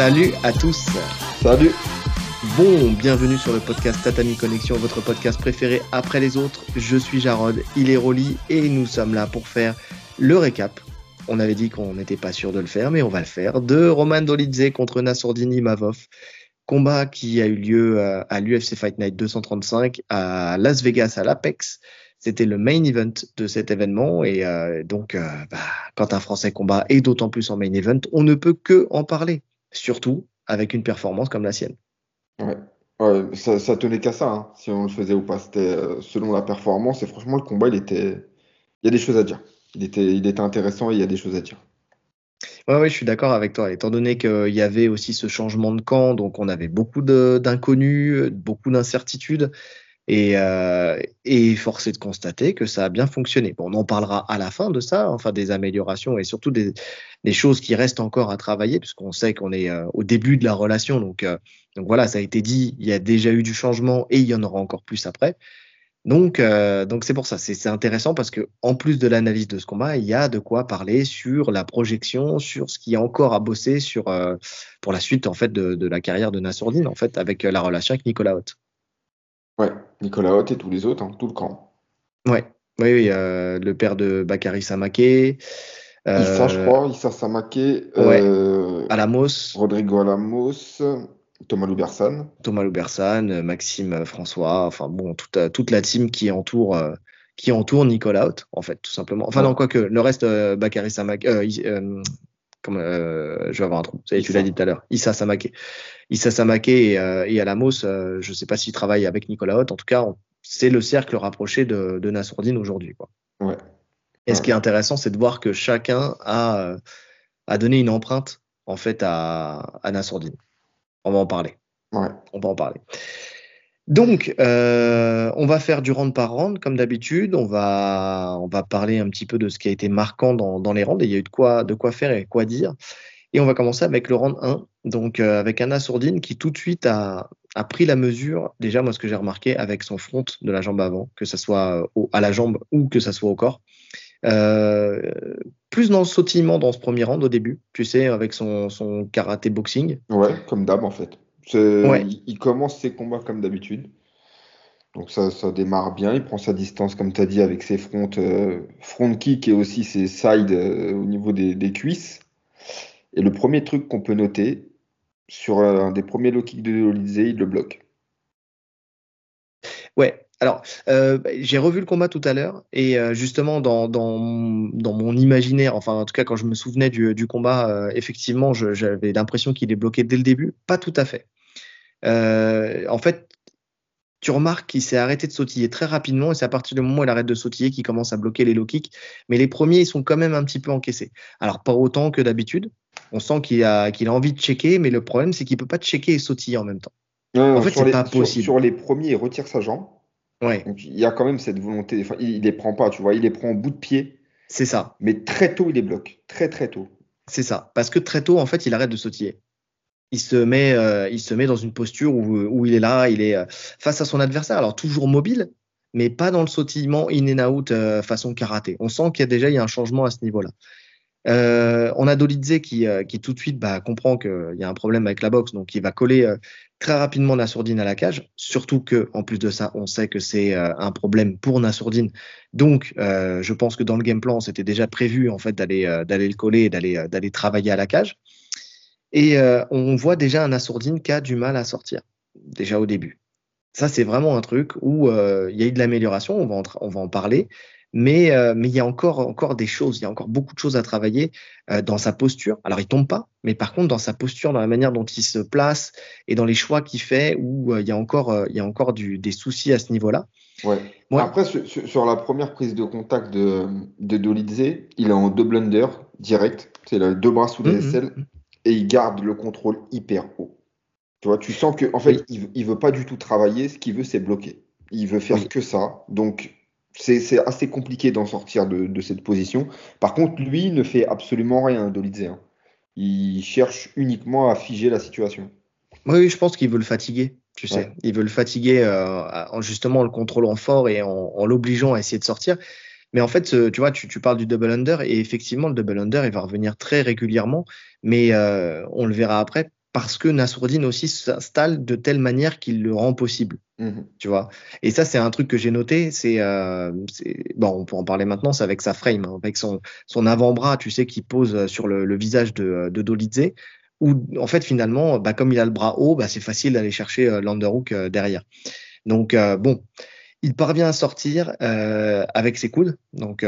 Salut à tous. Salut. Bon, bienvenue sur le podcast Tatami Connexion, votre podcast préféré après les autres. Je suis Jarod, il est Rolly et nous sommes là pour faire le récap. On avait dit qu'on n'était pas sûr de le faire, mais on va le faire. De Roman Dolidze contre Nassourdini Mavov. Combat qui a eu lieu euh, à l'UFC Fight Night 235 à Las Vegas à l'Apex. C'était le main event de cet événement et euh, donc euh, bah, quand un Français combat et d'autant plus en main event, on ne peut que en parler, surtout avec une performance comme la sienne. Ouais, ouais ça, ça tenait qu'à ça, hein, si on le faisait ou pas. C'était selon la performance et franchement le combat il était, il y a des choses à dire. Il était, il était intéressant et il y a des choses à dire. Ouais, ouais, je suis d'accord avec toi. Étant donné qu'il y avait aussi ce changement de camp, donc on avait beaucoup d'inconnus, beaucoup d'incertitudes. Et, euh, et force de constater que ça a bien fonctionné. Bon, on en parlera à la fin de ça, enfin des améliorations et surtout des, des choses qui restent encore à travailler, puisqu'on sait qu'on est euh, au début de la relation. Donc, euh, donc voilà, ça a été dit, il y a déjà eu du changement et il y en aura encore plus après. Donc, euh, donc c'est pour ça, c'est intéressant parce que en plus de l'analyse de ce combat, il y a de quoi parler sur la projection, sur ce qui est encore à bosser sur euh, pour la suite en fait de, de la carrière de Nassourdine en fait avec euh, la relation avec Nicolas Haute. Ouais, Nicolas Haute et tous les autres, hein, tout le camp. Ouais, oui, oui euh, le père de Bakary Samaké. Issa, je crois, Issa Samaké. Ouais, Alamos. Rodrigo Alamos. Thomas Loubersan. Thomas Loubersan, Maxime François, enfin bon, toute, toute la team qui entoure, euh, qui entoure Nicolas Haute, en fait, tout simplement. Enfin, ouais. non, quoique, le reste, euh, Bakary Samak, euh, comme, je vais avoir un trou, tu l'as dit tout à l'heure, Issa Samaké. Issa Samaké et, et Alamos, je ne sais pas s'ils travaillent avec Nicolas Haute, en tout cas, c'est le cercle rapproché de, de Nassourdine aujourd'hui. Ouais. Et ce qui est intéressant, c'est de voir que chacun a, a donné une empreinte, en fait, à, à Nassourdine. On va en parler. Ouais. On va en parler. Donc, euh, on va faire du round par round, comme d'habitude. On va, on va parler un petit peu de ce qui a été marquant dans, les rounds. Et il y a eu de quoi, de quoi faire et quoi dire. Et on va commencer avec le round 1. Donc, euh, avec Anna Sourdine qui tout de suite a, pris la mesure. Déjà, moi, ce que j'ai remarqué avec son front de la jambe avant, que ce soit au, à la jambe ou que ça soit au corps. Euh, plus dans le sautillement dans ce premier round au début, tu sais, avec son, son karaté boxing. Ouais, comme d'hab en fait. Ouais. Il, il, commence ses combats comme d'habitude. Donc ça, ça démarre bien, il prend sa distance comme tu as dit avec ses fronts, euh, front kick et aussi ses sides euh, au niveau des, des, cuisses. Et le premier truc qu'on peut noter, sur un des premiers low kicks de Olizé, il le bloque. Ouais, alors, euh, j'ai revu le combat tout à l'heure et euh, justement dans, dans, dans, mon imaginaire, enfin en tout cas quand je me souvenais du, du combat, euh, effectivement, j'avais l'impression qu'il est bloqué dès le début. Pas tout à fait. Euh, en fait, tu remarques qu'il s'est arrêté de sautiller très rapidement et c'est à partir du moment où il arrête de sautiller qu'il commence à bloquer les low kicks. Mais les premiers, ils sont quand même un petit peu encaissés. Alors pas autant que d'habitude. On sent qu'il a, qu'il a envie de checker, mais le problème c'est qu'il peut pas checker et sautiller en même temps. Non, en fait, c'est pas possible. Sur, sur les premiers, il retire sa jambe. Ouais. Donc, il y a quand même cette volonté. Enfin, il, il les prend pas, tu vois. Il les prend au bout de pied. C'est ça. Mais très tôt, il les bloque. Très, très tôt. C'est ça. Parce que très tôt, en fait, il arrête de sautiller. Il se met, euh, il se met dans une posture où, où il est là, il est euh, face à son adversaire. Alors, toujours mobile, mais pas dans le sautillement in and out euh, façon karaté. On sent qu'il y a déjà il y a un changement à ce niveau-là. Euh, on a Dolidze qui, euh, qui tout de suite bah, comprend qu'il y a un problème avec la boxe, donc il va coller euh, très rapidement Nassourdine à la cage. Surtout que, en plus de ça, on sait que c'est euh, un problème pour Nassourdine. Donc, euh, je pense que dans le game plan, c'était déjà prévu en fait d'aller d'aller le coller, et d'aller d'aller travailler à la cage. Et on voit déjà un Nassourdine qui a du mal à sortir déjà au début. Ça, c'est vraiment un truc où il y a eu de l'amélioration. On va en, on va en parler mais euh, mais il y a encore encore des choses, il y a encore beaucoup de choses à travailler euh, dans sa posture. Alors il tombe pas, mais par contre dans sa posture, dans la manière dont il se place et dans les choix qu'il fait, où euh, il y a encore il y a encore du, des soucis à ce niveau-là. Ouais. ouais. Après sur, sur, la première prise de contact de de Dolidze, il est en double under direct, c'est deux bras sous les aisselles et il garde le contrôle hyper haut. Tu vois, tu sens que en fait Oui. il, il veut pas du tout travailler, ce qu'il veut c'est bloquer. Il veut faire Oui. que ça, donc c'est assez compliqué d'en sortir de, de cette position. Par contre, lui ne fait absolument rien, Dolidze. hein. Il cherche uniquement à figer la situation. Oui, je pense qu'il veut le fatiguer. Tu sais, Ouais. il veut le fatiguer euh, en justement le contrôlant fort et en, en l'obligeant à essayer de sortir. Mais en fait, euh, tu vois, tu, tu parles du double under et effectivement, le double under, il va revenir très régulièrement, mais euh, on le verra après. parce que Nassourdine aussi s'installe de telle manière qu'il le rend possible. Mhm. Tu vois? Et ça, c'est un truc que j'ai noté. C'est euh, bon, on peut en parler maintenant. C'est avec sa frame, hein, avec son son avant-bras, tu sais, qui pose sur le, visage de, de Dolidze. Où en fait, finalement, bah, comme il a le bras haut, bah, c'est facile d'aller chercher euh, l'underhook euh, derrière. Donc bon, il parvient à sortir avec ses coudes. Donc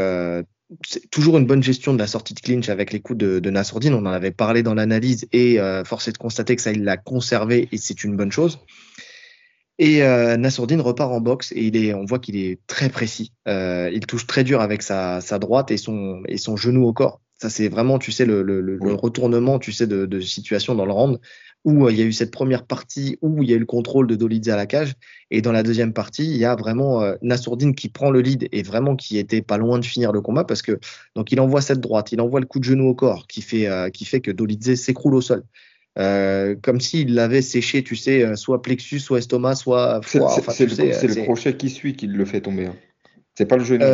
c'est toujours une bonne gestion de la sortie de clinch avec les coups de, de Nassourdine. On en avait parlé dans l'analyse et euh, force est de constater que ça, il l'a conservé et c'est une bonne chose. Et euh, Nassourdine repart en boxe et il est, on voit qu'il est très précis. Euh, il touche très dur avec sa, sa, droite et son, et son genou au corps. Ça, c'est vraiment, tu sais, le, le, le, retournement, tu sais, de, de, situation dans le round où euh, il y a eu cette première partie où il y a eu le contrôle de Dolidze à la cage. Et dans la deuxième partie, il y a vraiment euh, Nassourdine qui prend le lead et vraiment qui était pas loin de finir le combat parce que donc il envoie cette droite, il envoie le coup de genou au corps qui fait, euh, qui fait que Dolidze s'écroule au sol. Euh, comme s'il l'avait séché, tu sais, soit plexus, soit estomac, soit foie. C'est le, crochet qui suit qui le fait tomber. Hein. C'est pas le genou.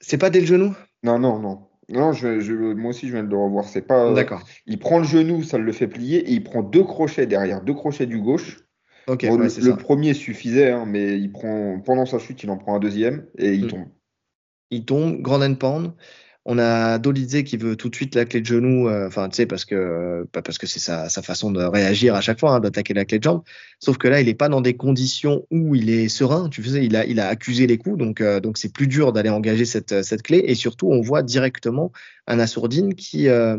c'est pas dès le genou? Non, non, non. Non, je, moi aussi, je viens de le revoir. C'est pas. D'accord. Il prend le genou, ça le fait plier, et il prend deux crochets derrière, deux crochets du gauche. Ok. le, premier suffisait, hein, mais il prend pendant sa chute, il en prend un deuxième et il mm. tombe. Il tombe, grand and pound. On a Dolidze qui veut tout de suite la clé de genou, euh, enfin, tu sais, parce que, parce que c'est sa, façon de réagir à chaque fois, hein, d'attaquer la clé de jambe. Sauf que là, il n'est pas dans des conditions où il est serein. Tu faisais, il a, accusé les coups, donc, euh, donc c'est plus dur d'aller engager cette, cette clé. Et surtout, on voit directement un Assourdine qui, euh,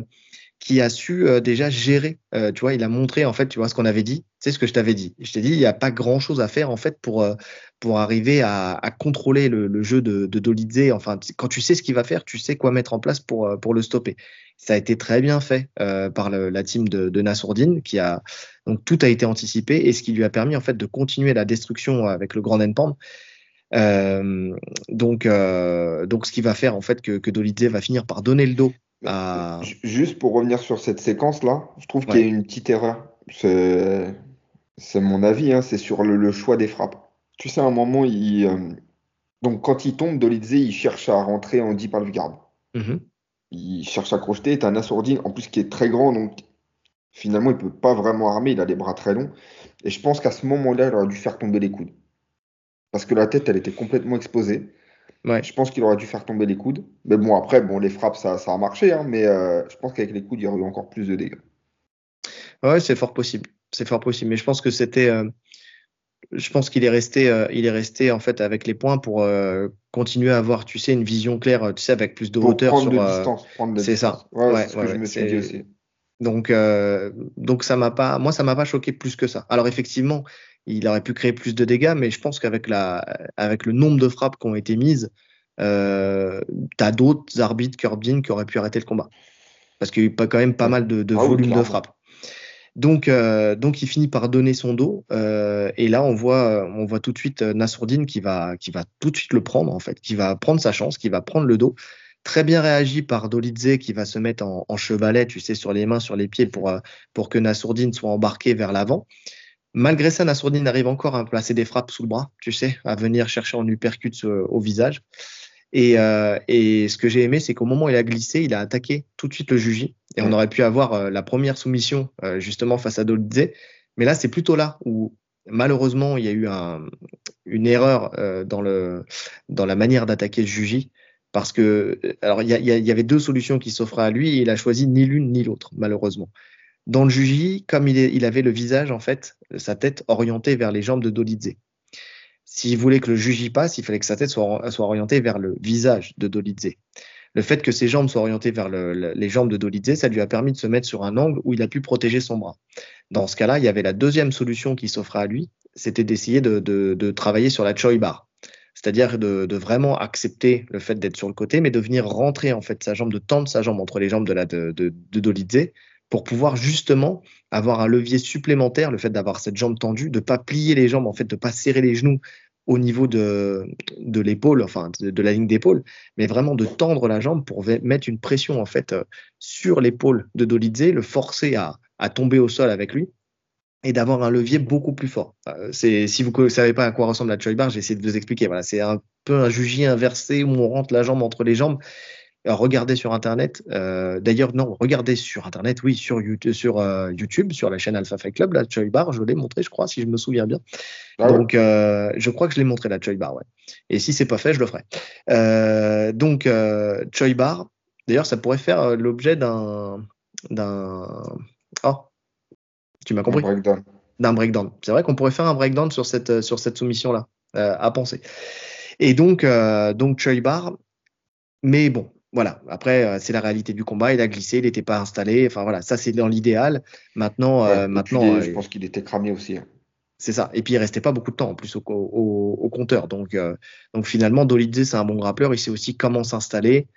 qui a su euh, déjà gérer. Euh, tu vois, il a montré en fait, tu vois, ce qu'on avait dit. C'est ce que je t'avais dit. Je t'ai dit, il n'y a pas grand chose à faire en fait pour euh, pour arriver à, à contrôler le, le, jeu de, de Dolidze. Enfin, quand tu sais ce qu'il va faire, tu sais quoi mettre en place pour pour le stopper. Ça a été très bien fait par la team de, de qui a donc tout a été anticipé et ce qui lui a permis en fait de continuer la destruction avec le Grand Endpan. Euh, donc, donc, ce qui va faire en fait que, que Dolidze va finir par donner le dos Juste pour revenir sur cette séquence-là, je trouve qu'il y a une petite erreur. C'est mon avis, hein, c'est sur le, choix des frappes. Tu sais, à un moment, il, euh, donc quand il tombe, Dolidze, il cherche à rentrer en deep half guard. Mm-hmm. Il cherche à crocheter. Tu un assourdi, en plus, qui est très grand, donc finalement, il peut pas vraiment armer. Il a les bras très longs. Et je pense qu'à ce moment-là, il aurait dû faire tomber les coudes. Parce que la tête, elle était complètement exposée. Je pense qu'il aurait dû faire tomber les coudes. Mais bon, après, bon, les frappes, ça, ça a marché, hein, mais euh, je pense qu'avec les coudes, il y aurait eu encore plus de dégâts. Ouais, c'est fort possible. C'est fort possible. Mais je pense que c'était. Euh, je pense qu'il est resté, euh, il est resté en fait avec les points pour continuer à avoir, tu sais, une vision claire, tu sais, avec plus de hauteur prendre sur. De distance, c'est ça. Ouais, ce que je me suis dit aussi. Donc, donc ça m'a pas, moi, ça m'a pas choqué plus que ça. Alors effectivement, il aurait pu créer plus de dégâts, mais je pense qu'avec la, avec le nombre de frappes qui ont été mises, euh, tu as d'autres arbitres Curbin qui auraient pu arrêter le combat. Parce qu'il y a eu quand même pas mal de, de ah volume de frappes. Donc, euh, donc il finit par donner son dos. Euh, et là, on voit, on voit tout de suite Nassourdine qui va, qui va tout de suite le prendre, en fait, qui va prendre sa chance, qui va prendre le dos. Très bien réagi par Dolidze qui va se mettre en, en, chevalet, tu sais, sur les mains, sur les pieds pour, pour que Nassourdine soit embarqué vers l'avant. Malgré ça, Nassourdine arrive encore à placer des frappes sous le bras, tu sais, à venir chercher en uppercut au visage. Et, euh, et ce que j'ai aimé, c'est qu'au moment où il a glissé, il a attaqué tout de suite le Juji. Et on aurait pu avoir euh, la première soumission euh, justement face à Dolidze. Mais là, c'est plutôt là où malheureusement il y a eu un, une erreur dans, le, dans la manière d'attaquer le Juji. Parce que, alors, il y, y, avait deux solutions qui s'offraient à lui et il a choisi ni l'une ni l'autre, malheureusement. Dans le Juji, comme il, avait le visage, en fait, sa tête orientée vers les jambes de Dolidze. S'il voulait que le Juji passe, il fallait que sa tête soit, orientée vers le visage de Dolidze. Le fait que ses jambes soient orientées vers le, les jambes de Dolidze, ça lui a permis de se mettre sur un angle où il a pu protéger son bras. Dans ce cas-là, il y avait la deuxième solution qui s'offrait à lui, c'était d'essayer de, travailler sur la choi bar. C'est-à-dire de, vraiment accepter le fait d'être sur le côté, mais de venir rentrer en fait sa jambe, de tendre sa jambe entre les jambes de, la, de Dolidze pour pouvoir justement avoir un levier supplémentaire, le fait d'avoir cette jambe tendue, de pas plier les jambes, en fait, de pas serrer les genoux au niveau de, de l'épaule, enfin de, la ligne d'épaule, mais vraiment de tendre la jambe pour mettre une pression en fait euh, sur l'épaule de Dolidze, le forcer à, à tomber au sol avec lui et d'avoir un levier beaucoup plus fort. Euh, c'est si vous ne savez pas à quoi ressemble la Choi Bar, j'ai essayé de vous expliquer. Voilà, c'est un peu un jugi inversé où on rentre la jambe entre les jambes regardez sur Internet. D'ailleurs, non, regardez sur Internet, oui, sur YouTube, sur, YouTube, sur la chaîne Alpha Fight Club, la Choi Bar, je l'ai montré, je crois, si je me souviens bien. Ah donc, je crois que je l'ai montré, la Choi Bar, ouais. Et si c'est pas fait, je le ferai. donc, Choi Bar, d'ailleurs, ça pourrait faire l'objet d'un. d'un... Oh, tu m'as compris? D'un breakdown. C'est vrai qu'on pourrait faire un breakdown sur cette, sur cette soumission-là, à penser. Et donc, donc Choi Bar, mais bon, voilà. Après, euh, c'est la réalité du combat. Il a glissé, il n'était pas installé. Enfin voilà, ça c'est dans l'idéal. Maintenant, euh, maintenant, je pense qu'il était cramé aussi. Hein. C'est ça. Et puis il restait pas beaucoup de temps en plus au, compteur. Donc, euh, donc finalement, Dolidze c'est un bon grappleur. Il sait aussi comment s'installer.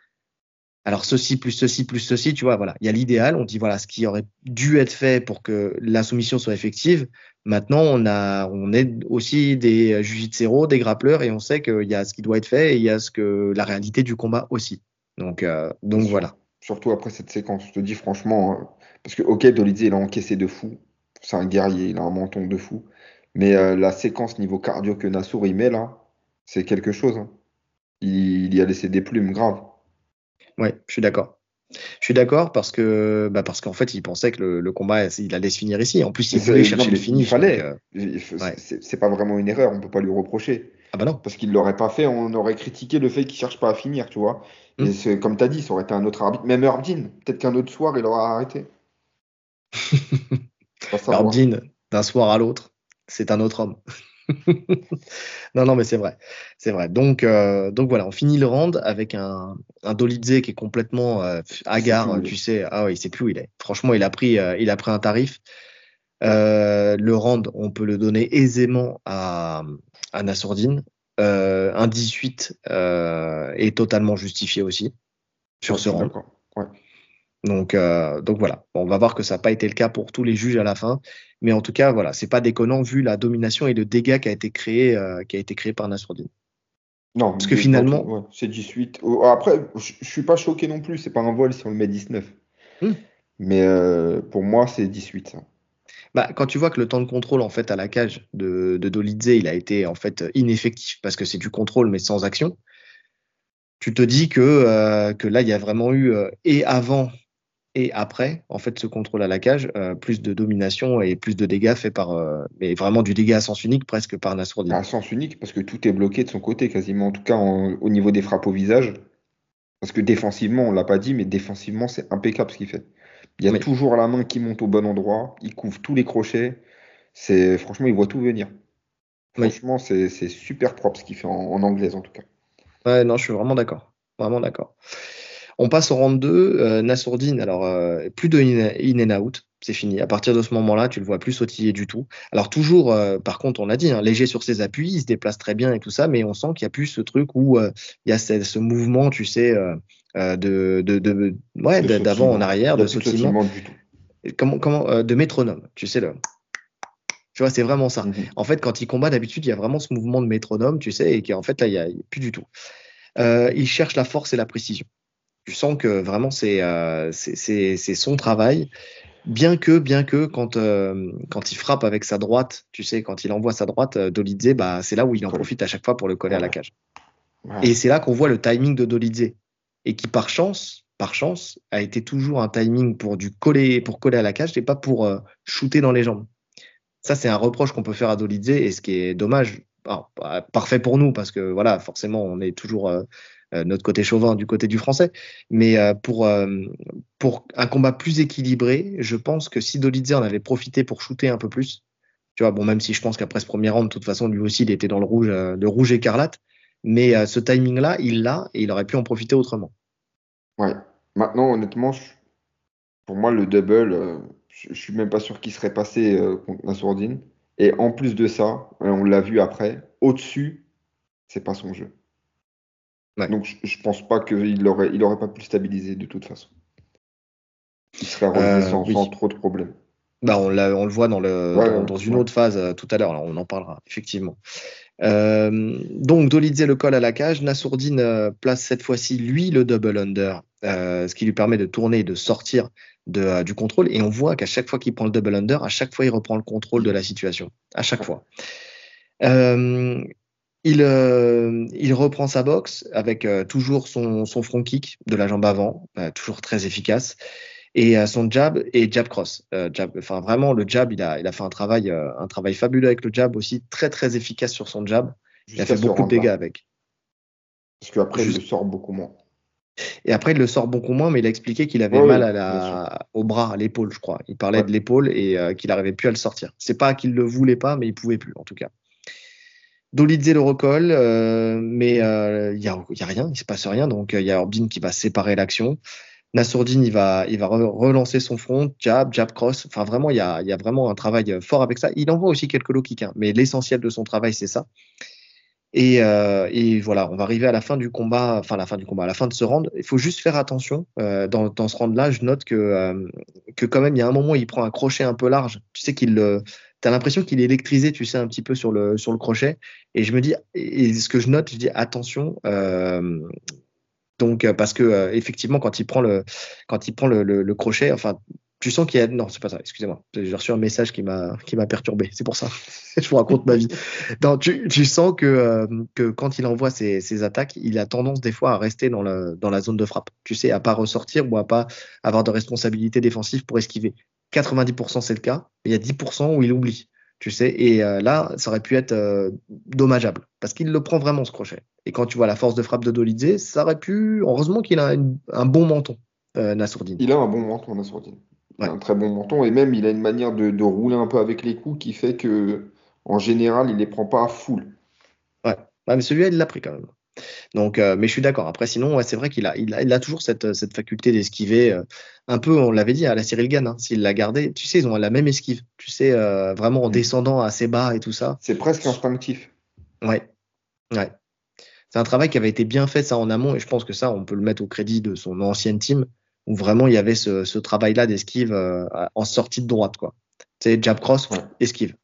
Alors ceci plus ceci plus ceci, tu vois, voilà. Il y a l'idéal. On dit voilà ce qui aurait dû être fait pour que la soumission soit effective. Maintenant, on a, on est aussi des jujitsu des grappleurs et on sait qu'il y a ce qui doit être fait et il y a ce que la réalité du combat aussi. Donc, euh, donc voilà. Surtout après cette séquence, je te dis franchement, euh, parce que ok, Dolidze il a encaissé de fou, c'est un guerrier, il a un menton de fou, mais euh, la séquence niveau cardio que Nassour il met là, c'est quelque chose. Hein. Il, il, y a laissé des plumes graves. Ouais, je suis d'accord. Je suis d'accord parce que bah parce qu'en fait il pensait que le, combat il allait se finir ici. En plus il voulait chercher le fini. Il fallait. C'est pas vraiment une erreur, on peut pas lui reprocher. Ah bah non. Parce qu'il l'aurait pas fait, on aurait critiqué le fait qu'il cherche pas à finir, tu vois. Et hmm. comme tu as dit, ça aurait été un autre arbitre, même Herbdin. Peut-être qu'un autre soir, il aura arrêté. Herbdin, d'un soir à l'autre, c'est un autre homme. non, non, mais c'est vrai. C'est vrai. Donc, euh, donc voilà, on finit le round avec un, un Dolidze qui est complètement euh, hagard, tu sais. Ah il sait plus où il est. Franchement, il a pris, euh, il a pris un tarif. le round, on peut le donner aisément à, à Nassourdine. Euh, un 18 euh, est totalement justifié aussi sur ce rang. Donc, euh, donc voilà, on va voir que ça n'a pas été le cas pour tous les juges à la fin, mais en tout cas voilà, c'est pas déconnant vu la domination et le dégât qui a été créé, qui a été créé par Nasruddin. Non, parce que finalement, c'est 18. Après, je, ne suis pas choqué non plus, c'est pas un vol si on le met 19. Hmm. Mais pour moi, c'est 18. Bah, quand tu vois que le temps de contrôle en fait à la cage de, de Dolidze, il a été en fait ineffectif parce que c'est du contrôle mais sans action, tu te dis que, euh, que là il y a vraiment eu euh, et avant et après en fait ce contrôle à la cage, euh, plus de domination et plus de dégâts faits par mais vraiment du dégât à sens unique presque par Nassourdine. À sens unique parce que tout est bloqué de son côté quasiment en tout cas au niveau des frappes au visage. Parce que défensivement, on l'a pas dit, mais défensivement, c'est impeccable ce qu'il fait. Il y a toujours la main qui monte au bon endroit, il couvre tous les crochets. C'est franchement, il voit tout venir. Franchement, c'est super propre ce qu'il fait en, anglaise en tout cas. Ouais, non, je suis vraiment d'accord. Vraiment d'accord. On passe au round 2. Euh, Nassourdine, alors euh, plus de in, and out, c'est fini. À partir de ce moment-là, tu le vois plus sautiller du tout. Alors toujours, euh, par contre, on l'a dit, hein, léger sur ses appuis, il se déplace très bien et tout ça, mais on sent qu'il n'y a plus ce truc où il y a ce, ce, mouvement, tu sais, euh, de, de, de, ouais, d'avant en arrière, de sautillement. Comment, comment, euh, de métronome, tu sais le. Tu vois, c'est vraiment ça. Mhm. En fait, quand il combat, d'habitude, il y a vraiment ce mouvement de métronome, tu sais, et qu'en fait, là, il n'y a, plus du tout. Euh, il cherche la force et la précision. Tu sens que vraiment, c'est c'est son travail. Bien que, bien que, quand, quand il frappe avec sa droite, tu sais, quand il envoie sa droite, Dolidze, bah, c'est là où il en profite à chaque fois pour le coller à la cage. Et c'est là qu'on voit le timing de Dolidze et qui par chance, par chance, a été toujours un timing pour coller, à la cage et pas pour euh, shooter dans les jambes. Ça, c'est un reproche qu'on peut faire à Dolidze et ce qui est dommage, parfait pour nous parce que voilà, forcément, on est toujours euh, euh, notre côté chauvin du côté du français. Mais pour, pour un combat plus équilibré, je pense que si Dolidze en avait profité pour shooter un peu plus, tu vois, bon, même si je pense qu'après ce premier round, de toute façon, lui aussi, il était dans le rouge, le rouge écarlate. Mais ce timing-là, il l'a et il aurait pu en profiter autrement. Ouais. Maintenant, honnêtement, pour moi, le double, euh, je, ne suis même pas sûr qu'il serait passé euh, contre Nassourdine. Et en plus de ça, on l'a vu après, au-dessus, c'est pas son jeu. Donc, je, ne pense pas qu'il aurait, il aurait pas pu stabiliser de toute façon. Il serait revenu euh, sans, trop de problèmes. Bah, on, on le voit dans, le, dans, une autre phase tout à l'heure, on en parlera, effectivement. Euh, donc Dolidze le colle à la cage, Nassourdine euh, place cette fois-ci lui le double under, euh, ce qui lui permet de tourner et de sortir de, du contrôle. Et on voit qu'à chaque fois qu'il prend le double under, à chaque fois il reprend le contrôle de la situation, à chaque fois. il Il, euh, il reprend sa boxe avec euh, toujours son, son front kick de la jambe avant, euh, toujours très efficace, et son jab et jab cross. jab, enfin vraiment le jab, il a, il a fait un travail, un travail fabuleux avec le jab aussi, très très efficace sur son jab. il a fait beaucoup de dégâts avec. Parce qu'après il le sort beaucoup moins. Et après, il le sort beaucoup moins, mais il a expliqué qu'il avait mal à la, au bras, à l'épaule, je crois. Il parlait de l'épaule et qu'il n'arrivait plus à le sortir. C'est pas qu'il le voulait pas, mais il pouvait plus, en tout cas. Dolidze le recolle, euh, mais euh, il n'y a, a, rien, il se passe rien. Donc il y a Orbin qui va séparer l'action. Nassourdine, il va, il va relancer son front, jab, jab cross. Enfin, vraiment, il y a, il y a vraiment un travail fort avec ça. Il envoie aussi quelques low kicks, hein, mais l'essentiel de son travail, c'est ça. Et, euh, et, voilà, on va arriver à la fin du combat, enfin la fin du combat, à la fin de ce round. Il faut juste faire attention euh, dans, ce round-là. Je note que, euh, que quand même, il y a un moment, il prend un crochet un peu large. Tu sais qu'il tu as l'impression qu'il est électrisé, tu sais, un petit peu sur le, sur le crochet. Et je me dis, et ce que je note, je dis attention. Euh, donc, euh, parce que euh, effectivement, quand il prend le, quand il prend le, crochet, enfin, tu sens qu'il y a. Non, c'est pas ça, excusez-moi. J'ai reçu un message qui m'a qui m'a perturbé. C'est pour ça. je vous raconte ma vie. Non, tu, tu sens que, que quand il envoie ses, ses, attaques, il a tendance des fois à rester dans, le, dans la zone de frappe. Tu sais, à pas ressortir ou à pas avoir de responsabilité défensive pour esquiver. 90% c'est le cas, il y a 10% où il oublie, tu sais. Et euh, là, ça aurait pu être euh, dommageable parce qu'il le prend vraiment ce crochet. Et quand tu vois la force de frappe de Dolidze, ça aurait pu. Heureusement qu'il a un bon menton, euh, Nassourdine. Il a un bon menton, Nassourdine. un très bon menton et même il a une manière de, rouler un peu avec les coups qui fait que en général il les prend pas à full. Ouais, mais celui-là il l'a pris quand même. Donc, euh, mais je suis d'accord. Après, sinon, c'est vrai qu'il a, il a, toujours cette, cette faculté d'esquiver. Euh, un peu, on l'avait dit à la Cyril Gann, hein, s'il l'a gardé. Tu sais, ils ont la même esquive. Tu sais, euh, vraiment en mm. descendant assez bas et tout ça. C'est presque instinctif. Ouais. Ouais. C'est un travail qui avait été bien fait, ça, en amont. Et je pense que ça, on peut le mettre au crédit de son ancienne team, où vraiment il y avait ce, travail-là d'esquive en sortie de droite, quoi. Tu sais, jab cross, esquive.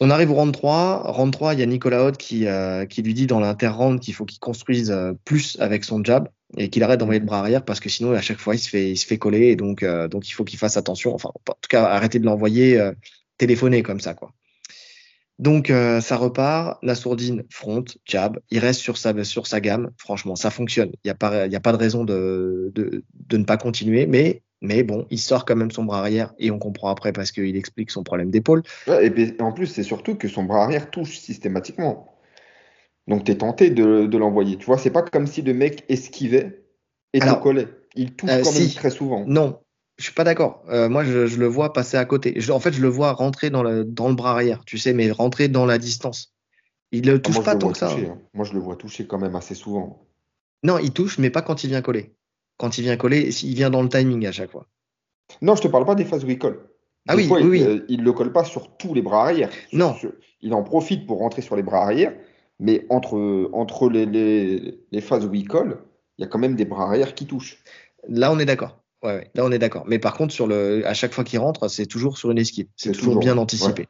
On arrive au round 3. Round 3, il y a Nicolas qui, euh, qui lui dit dans l'inter-round qu'il faut qu'il construise euh, plus avec son jab et qu'il arrête d'envoyer le bras arrière parce que sinon, à chaque fois, il se fait, coller et donc, euh, donc il faut qu'il fasse attention. Enfin, en tout cas, arrêter de l'envoyer téléphoner comme ça, quoi. Donc, ça repart. Nassourdine, front, jab. Il reste sur sa, gamme. Franchement, ça fonctionne. Il n'y a, pas, a pas de raison de, de, de ne pas continuer, mais mais bon, il sort quand même son bras arrière et on comprend après parce qu'il explique son problème d'épaule. et en plus, c'est surtout que son bras arrière touche systématiquement. Donc tu es tenté de, l'envoyer. Tu vois, c'est pas comme si le mec esquivait et te collait. Il touche euh, quand même très souvent. Non, je suis pas d'accord. Euh, moi, je, le vois passer à côté. en fait, je le vois rentrer dans le, dans le bras arrière, tu sais, mais rentrer dans la distance. Il ne ah, touche pas tant que ça. Hein. Moi, je le vois toucher quand même assez souvent. Non, il touche, mais pas quand il vient coller quand il vient coller, il vient dans le timing à chaque fois. Non, je te parle pas des phases où il colle. ah oui, oui, euh, il, ne le colle pas sur tous les bras arrière. Non. il en profite pour rentrer sur les bras arrière, mais entre, entre les, les, phases où il colle, il y a quand même des bras arrière qui touchent. Là, on est d'accord. Ouais, là, on est d'accord. Mais par contre, sur le, à chaque fois qu'il rentre, c'est toujours sur une esquive. C'est toujours, bien anticipé.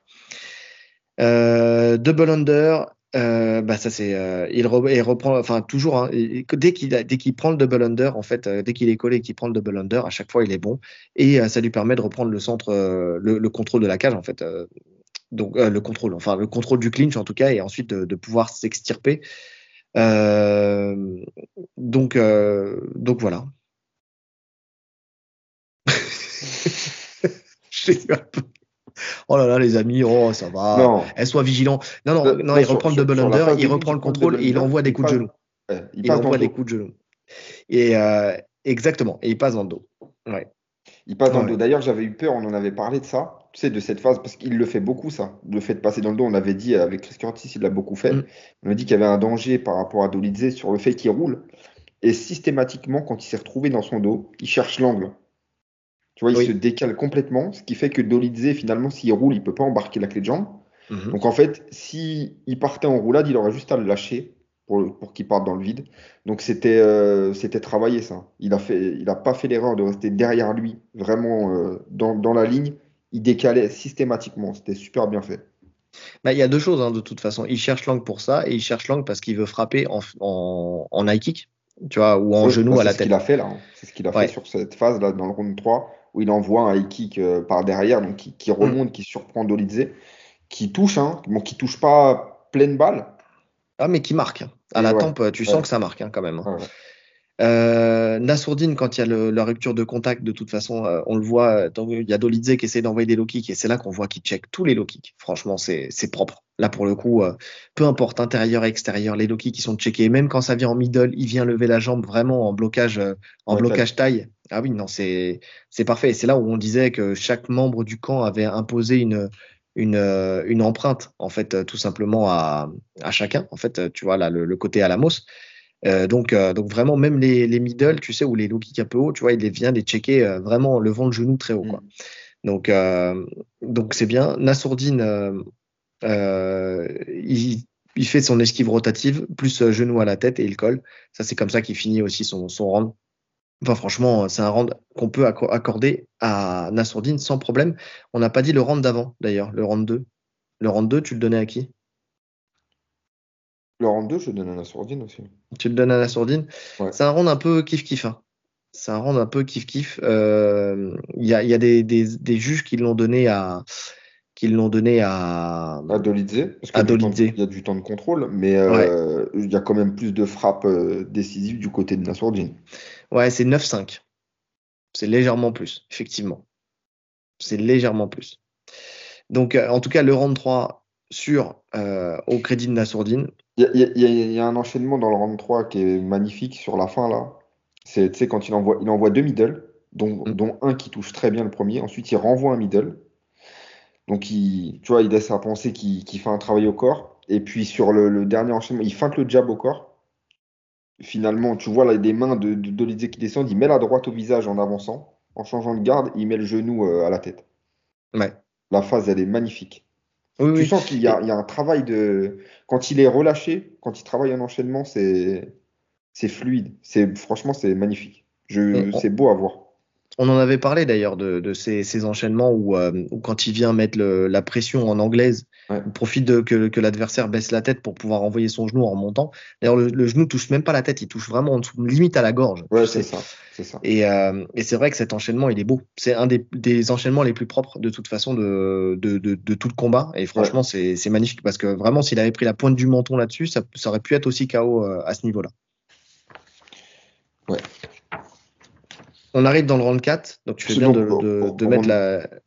Euh, double under, euh, bah ça c'est euh, il, reprend enfin toujours hein, dès qu'il dès qu'il prend le double under en fait euh, dès qu'il est collé et qu'il prend le double under à chaque fois il est bon. Et ça lui permet de reprendre le centre le, contrôle de la cage en fait donc le contrôle enfin le contrôle du clinch en tout cas et ensuite de, pouvoir s'extirper. Donc donc voilà. Un peu oh là là, les amis, oh, ça va. Elle soit vigilant. Non, non, non, il reprend le double under, il reprend le contrôle et il envoie des coups de genou. il, envoie des coups de genou. Et euh, exactement, et il passe dans le dos. Ouais. Il passe dans le dos. D'ailleurs, j'avais eu peur, on en avait parlé de ça, tu sais, de cette phase, parce qu'il le fait beaucoup, ça. Le fait de passer dans le dos, on avait dit avec Chris Curtis, il l'a beaucoup fait. Mm. On a dit qu'il y avait un danger par rapport à Dolidze sur le fait qu'il roule. Et systématiquement, quand il s'est retrouvé dans son dos, il cherche l'angle. Tu vois, il se décale complètement, ce qui fait que Dolidze, finalement, s'il roule, il peut pas embarquer la clé de jambe. Mhm. Donc en fait, s'il partait en roulade, il aurait juste à le lâcher pour, pour qu'il parte dans le vide. Donc c'était euh, c'était travaillé ça. Il a fait, il a pas fait l'erreur de rester derrière lui, vraiment euh, dans, dans, la ligne. Il décalait systématiquement. C'était super bien fait. Bah, il y a deux choses hein, de toute façon. Il cherche l'angle pour ça et il cherche l'angle parce qu'il veut frapper en, en, en high kick, tu vois, ou en genou à la tête. C'est ce qu'il a fait là. Hein. C'est ce qu'il a fait sur cette phase là dans le round 3 où il envoie un high kick euh, par derrière, donc qui, mm. remonte, qui surprend Dolidze, qui touche, hein, bon, qui touche pas pleine balle. Ah, mais qui marque. À la tempe, tu sens que ça marque hein, quand même. Hein. Euh, Nassourdine, quand il y a la rupture de contact, de toute façon, euh, on le voit, il y a Dolidze qui essaie d'envoyer des low kicks et c'est là qu'on voit qu'il check tous les low kicks. Franchement, c'est propre. Là, pour le coup, euh, peu importe, intérieur, extérieur, les low kicks qui sont checkés. Même quand ça vient en middle, il vient lever la jambe vraiment en blocage, en blocage taille. Ah oui, non, c'est parfait. Et c'est là où on disait que chaque membre du camp avait imposé une, une, une empreinte, en fait, tout simplement à, à chacun. En fait, tu vois, là, le, le côté Alamos. Euh, donc, euh, donc vraiment, même les, les middle, tu sais, ou les low kicks un peu haut, tu vois, il les vient les checker euh, vraiment en levant le genou très haut. Quoi. Mm. Donc, donc c'est bien. Nassourdine, il, il, fait son esquive rotative, plus genou à la tête et il colle. Ça, c'est comme ça qu'il finit aussi son, son round. Enfin, franchement, c'est un round qu'on peut accorder à Nassourdine sans problème. On n'a pas dit le round d'avant, d'ailleurs, le round 2. Le round 2, tu le donnais à qui? Le round 2, je donne à la sourdine aussi. Tu le donnes à la sourdine C'est un round un peu kiff-kiff. Hein. C'est un round un peu kiff-kiff. Euh, il y, a, y a des, des, des, juges qui l'ont donné à qui l'ont donné à à Dolidze parce qu'il y, a du temps de contrôle mais euh, il y a quand même plus de frappes euh, décisives du côté de Nassourdine. Ouais, c'est 9-5. C'est légèrement plus, effectivement. C'est légèrement plus. Donc, en tout cas, le round 3 sur au crédit de Nassourdine, il y, a un enchaînement dans le round 3 qui est magnifique sur la fin là. C'est quand il envoie, il envoie deux middle, dont, mm. dont, un qui touche très bien le premier. Ensuite, il renvoie un middle. Donc, il, tu vois, il laisse à penser qu'il fait un travail au corps. Et puis, sur le, dernier enchaînement, il feinte le jab au corps. Finalement, tu vois là des mains de, de, qui descendent. Il met la droite au visage en avançant. En changeant de garde, il met le genou euh, à la tête. Ouais. La phase, elle est magnifique tu sens qu'il y, y, a un travail de. Quand il est relâché, quand il travaille en enchaînement, c'est fluide. Franchement, c'est magnifique. C'est beau à voir. On en avait parlé d'ailleurs de, de ces, ces, enchaînements où, euh, où, quand il vient mettre le, la pression en anglaise, il profite de, que, que l'adversaire baisse la tête pour pouvoir envoyer son genou en remontant. D'ailleurs, le, le, genou touche même pas la tête, il touche vraiment en dessous, limite à la gorge. Ouais, c'est ça. ça. Et, euh, et c'est vrai que cet enchaînement, il est beau. C'est un des, des, enchaînements les plus propres de toute façon de, de, de, de tout le combat. Et franchement, c'est magnifique parce que vraiment, s'il avait pris la pointe du menton là-dessus, ça, ça, aurait pu être aussi KO euh, à ce niveau-là. Ouais. On arrive dans le round 4, donc tu fais bien de, de, mettre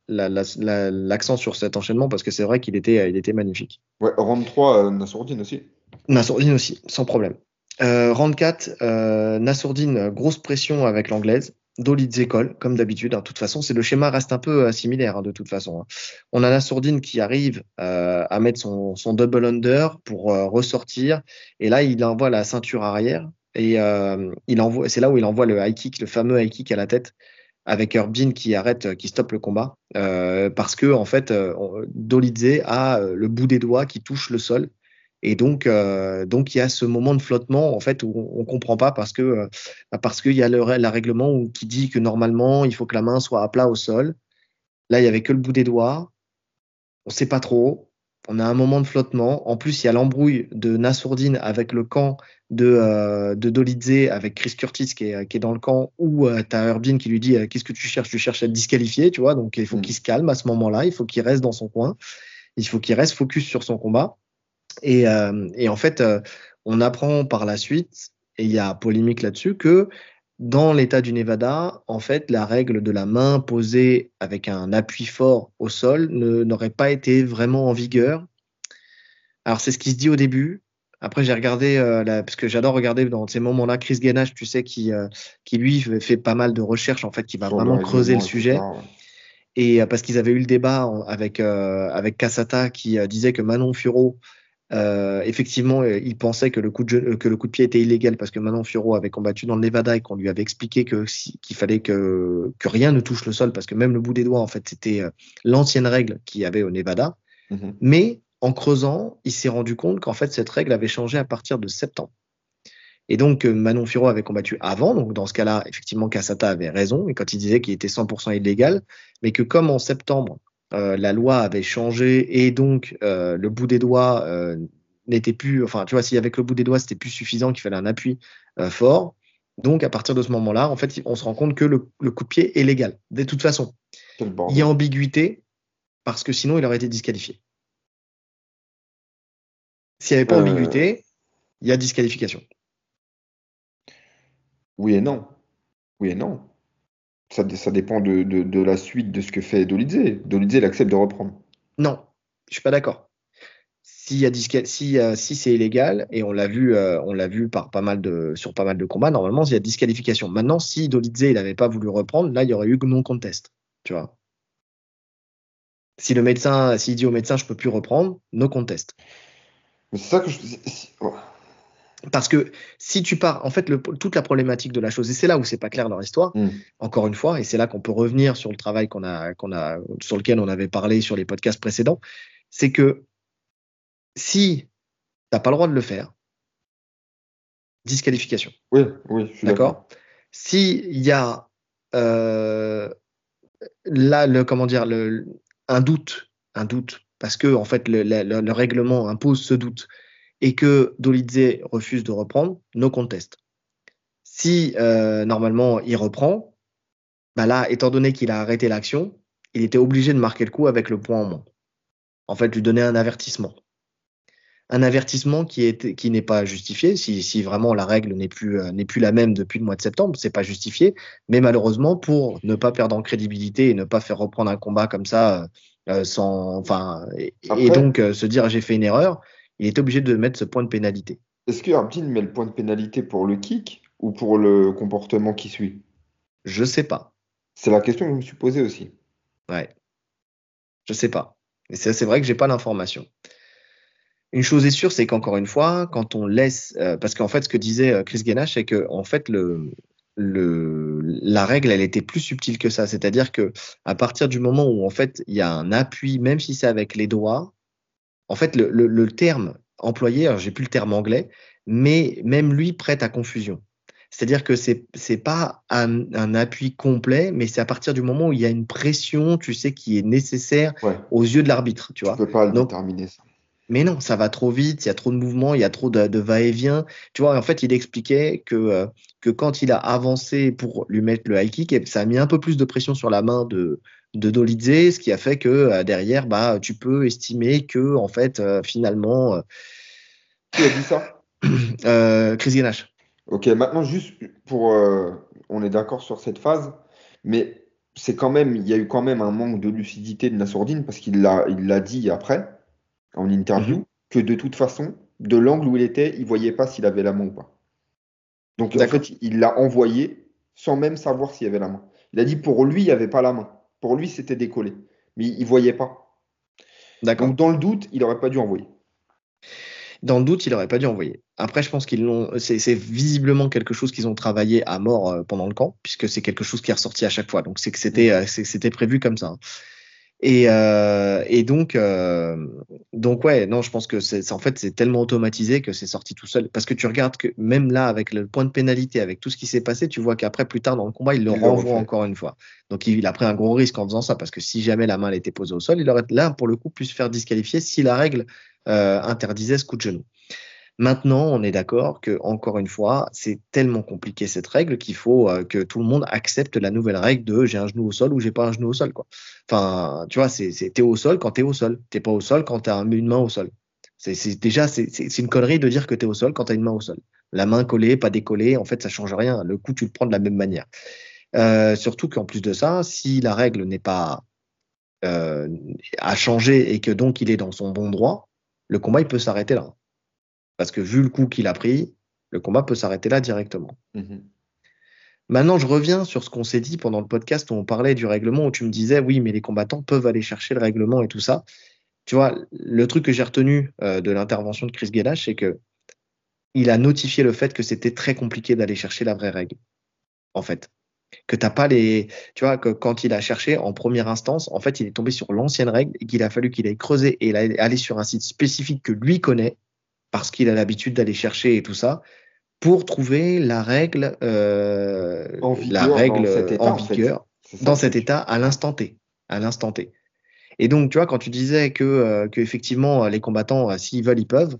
l'accent la, sur cet enchaînement parce que c'est vrai qu'il était, il était magnifique. Ouais, round 3, euh, Nassourdine aussi. Nassourdine aussi, sans problème. Euh, round 4, euh, Nassourdine, grosse pression avec l'anglaise. Dolidze colle, comme d'habitude. De toute façon, c'est le schéma reste un peu euh, similaire hein, de toute façon. Hein. On a Nassourdine qui arrive euh, à mettre son, son, double under pour euh, ressortir. Et là, il envoie la ceinture arrière et euh, il envoie, c'est là où il envoie le high kick, le fameux high kick à la tête, avec Herbin qui arrête, qui stoppe le combat, euh, parce que en fait, euh, Dolidze a euh, le bout des doigts qui touche le sol, et donc, euh, donc il y a ce moment de flottement en fait où on, comprend pas parce que parce qu'il y a le règlement qui dit que normalement il faut que la main soit à plat au sol. Là, il y avait que le bout des doigts. On sait pas trop on a un moment de flottement. En plus, il y a l'embrouille de Nassourdine avec le camp de, euh, de Dolidze, avec Chris Curtis qui est, qui est dans le camp, où euh, tu as Urbin qui lui dit euh, Qu'est-ce que tu cherches? Tu cherches à te disqualifier, tu vois? Donc, il faut mm. qu'il se calme à ce moment-là. Il faut qu'il reste dans son coin. Il faut qu'il reste focus sur son combat. Et, euh, et en fait, euh, on apprend par la suite, et il y a polémique là-dessus, que dans l'État du Nevada, en fait, la règle de la main posée avec un appui fort au sol n'aurait pas été vraiment en vigueur. Alors, c'est ce qui se dit au début. Après, j'ai regardé, euh, parce que j'adore regarder dans ces moments-là, Chris Gainage, tu sais, qui, euh, qui lui fait pas mal de recherches, en fait, qui va vraiment creuser le sujet. Et euh, parce qu'ils avaient eu le débat avec, avec Casata qui disait que Manon Furo euh, effectivement, euh, il pensait que le coup de euh, que le coup de pied était illégal parce que Manon Fioro avait combattu dans le Nevada et qu'on lui avait expliqué que qu'il fallait que que rien ne touche le sol parce que même le bout des doigts en fait c'était l'ancienne règle qu'il y avait au Nevada. Mm-hmm. Mais en creusant, il s'est rendu compte qu'en fait cette règle avait changé à partir de septembre. Et donc Manon Fioro avait combattu avant, donc dans ce cas-là, effectivement, Casata avait raison et quand il disait qu'il était 100% illégal, mais que comme en septembre euh, la loi avait changé et donc euh, le bout des doigts euh, n'était plus, enfin tu vois, si avec le bout des doigts c'était plus suffisant, qu'il fallait un appui fort. Donc à partir de ce moment-là, en fait, on se rend compte que le, coup de pied est légal. De toute façon, il y a ambiguïté parce que sinon il aurait été disqualifié. S'il n'y avait pas ambiguïté, il y a disqualification. Oui et non. Oui et non. Ça, ça dépend de, de, la suite de ce que fait Dolidze. Dolidze, il accepte de reprendre. Non, je suis pas d'accord. Si, si, si c'est illégal, et on l'a vu, euh, on l'a vu par pas mal de, sur pas mal de combats, normalement, il y a disqualification. Maintenant, si Dolidze il n'avait pas voulu reprendre, là, il y aurait eu non contest. Tu vois. Si le médecin, s'il dit au médecin, je peux plus reprendre, no contest. c'est ça que je. Parce que si tu pars, en fait, le, toute la problématique de la chose, et c'est là où c'est pas clair dans l'histoire, hmm. encore une fois, et c'est là qu'on peut revenir sur le travail qu'on a, qu'on a, sur lequel on avait parlé sur les podcasts précédents, c'est que si tu n'as pas le droit de le faire, disqualification. Oui, oui, je suis d'accord? S'il y a euh, là, le, comment dire, le, un doute, un doute, parce que en fait le, le règlement impose ce doute et que Dolidze refuse de reprendre, no contest. Si euh, normalement il reprend, bah là, étant donné qu'il a arrêté l'action, il était obligé de marquer le coup avec le point en moins. En fait, lui donner un avertissement. Un avertissement qui est qui n'est pas justifié. Si, si, vraiment la règle n'est plus euh, n'est plus la même depuis le mois de septembre, c'est pas justifié. Mais malheureusement, pour ne pas perdre en crédibilité et ne pas faire reprendre un combat comme ça, euh, sans, enfin, et, et donc se dire j'ai fait une erreur, il est obligé de mettre ce point de pénalité. Est-ce que met le point de pénalité pour le kick ou pour le comportement qui suit? Je sais pas. C'est la question que je me suis posée aussi. Ouais. Je sais pas. Et c'est vrai que j'ai pas l'information. Une chose est sûre, c'est qu'encore une fois, quand on laisse, euh, parce qu'en fait, ce que disait euh, Chris Gainash, c'est que en fait le, le, la règle, elle était plus subtile que ça. C'est-à-dire que à partir du moment où en fait il y a un appui, même si c'est avec les doigts, en fait, le, terme employé, alors j'ai plus le terme anglais, mais même lui prête à confusion. C'est-à-dire que c'est n'est pas un, appui complet, mais c'est à partir du moment où il y a une pression, tu sais, qui est nécessaire aux yeux de l'arbitre, tu vois. peux pas le déterminer ça. Mais non, ça va trop vite, il y a trop de mouvements, il y a trop de, va-et-vient. Tu vois, en fait, il expliquait que, euh, que quand il a avancé pour lui mettre le high kick, ça a mis un peu plus de pression sur la main de, de Dolidze, ce qui a fait que euh, derrière, bah, tu peux estimer que en fait, euh, finalement. Euh, Qui a dit ça Chris Gainash. Ok, maintenant juste pour, on est d'accord sur cette phase, mais c'est quand même, il y a eu quand même un manque de lucidité de Nassourdine parce qu'il l'a, il l'a dit après en interview mhm. que de toute façon, de l'angle où il était, il voyait pas s'il avait la main ou pas. Donc en fait, il l'a envoyé sans même savoir s'il y avait la main. Il a dit pour lui, il n'y avait pas la main. Pour lui, c'était décollé. Mais il ne voyait pas. Donc, dans le doute, il n'aurait pas dû envoyer. Dans le doute, il n'aurait pas dû envoyer. Après, je pense qu'ils l'ont. C'est visiblement quelque chose qu'ils ont travaillé à mort euh, pendant le camp, puisque c'est quelque chose qui est ressorti à chaque fois. Donc, c'est que c'était mmh. euh, c'était prévu comme ça. Et, euh, et donc, euh, donc ouais, non, je pense que c'est en fait c'est tellement automatisé que c'est sorti tout seul. Parce que tu regardes que même là, avec le point de pénalité, avec tout ce qui s'est passé, tu vois qu'après plus tard dans le combat, il le renvoie encore une fois. Donc il, a pris un gros risque en faisant ça parce que si jamais la main elle était posée au sol, il aurait là pour le coup pu se faire disqualifier si la règle euh, interdisait ce coup de genou. Maintenant, on est d'accord que, encore une fois, c'est tellement compliqué cette règle qu'il faut euh, que tout le monde accepte la nouvelle règle de j'ai un genou au sol ou j'ai pas un genou au sol. Enfin, tu vois, c'est t'es au sol quand t'es au sol. T'es pas au sol quand t'as une main au sol. C'est déjà c'est une connerie de dire que t'es au sol quand t'as une main au sol. La main collée, pas décollée, en fait, ça change rien. Le coup, tu le prends de la même manière. Euh, surtout qu'en plus de ça, si la règle n'est pas euh, à changer et que donc il est dans son bon droit, le combat il peut s'arrêter là. Parce que vu le coup qu'il a pris, le combat peut s'arrêter là directement. Mhm. Maintenant, je reviens sur ce qu'on s'est dit pendant le podcast où on parlait du règlement, où tu me disais, oui, mais les combattants peuvent aller chercher le règlement et tout ça. Tu vois, le truc que j'ai retenu euh, de l'intervention de Chris Guedache, c'est que il a notifié le fait que c'était très compliqué d'aller chercher la vraie règle, en fait. Que t'as pas les, tu vois, que quand il a cherché en première instance, en fait, il est tombé sur l'ancienne règle et qu'il a fallu qu'il aille creuser et aller sur un site spécifique que lui connaît parce qu'il a l'habitude d'aller chercher et tout ça, pour trouver la règle, euh, en vigueur, la règle dans cet état, en vigueur dans cet état à l'instant T, à l'instant T. Et donc, tu vois, quand tu disais que, euh, que effectivement les combattants, euh, s'ils veulent, ils peuvent,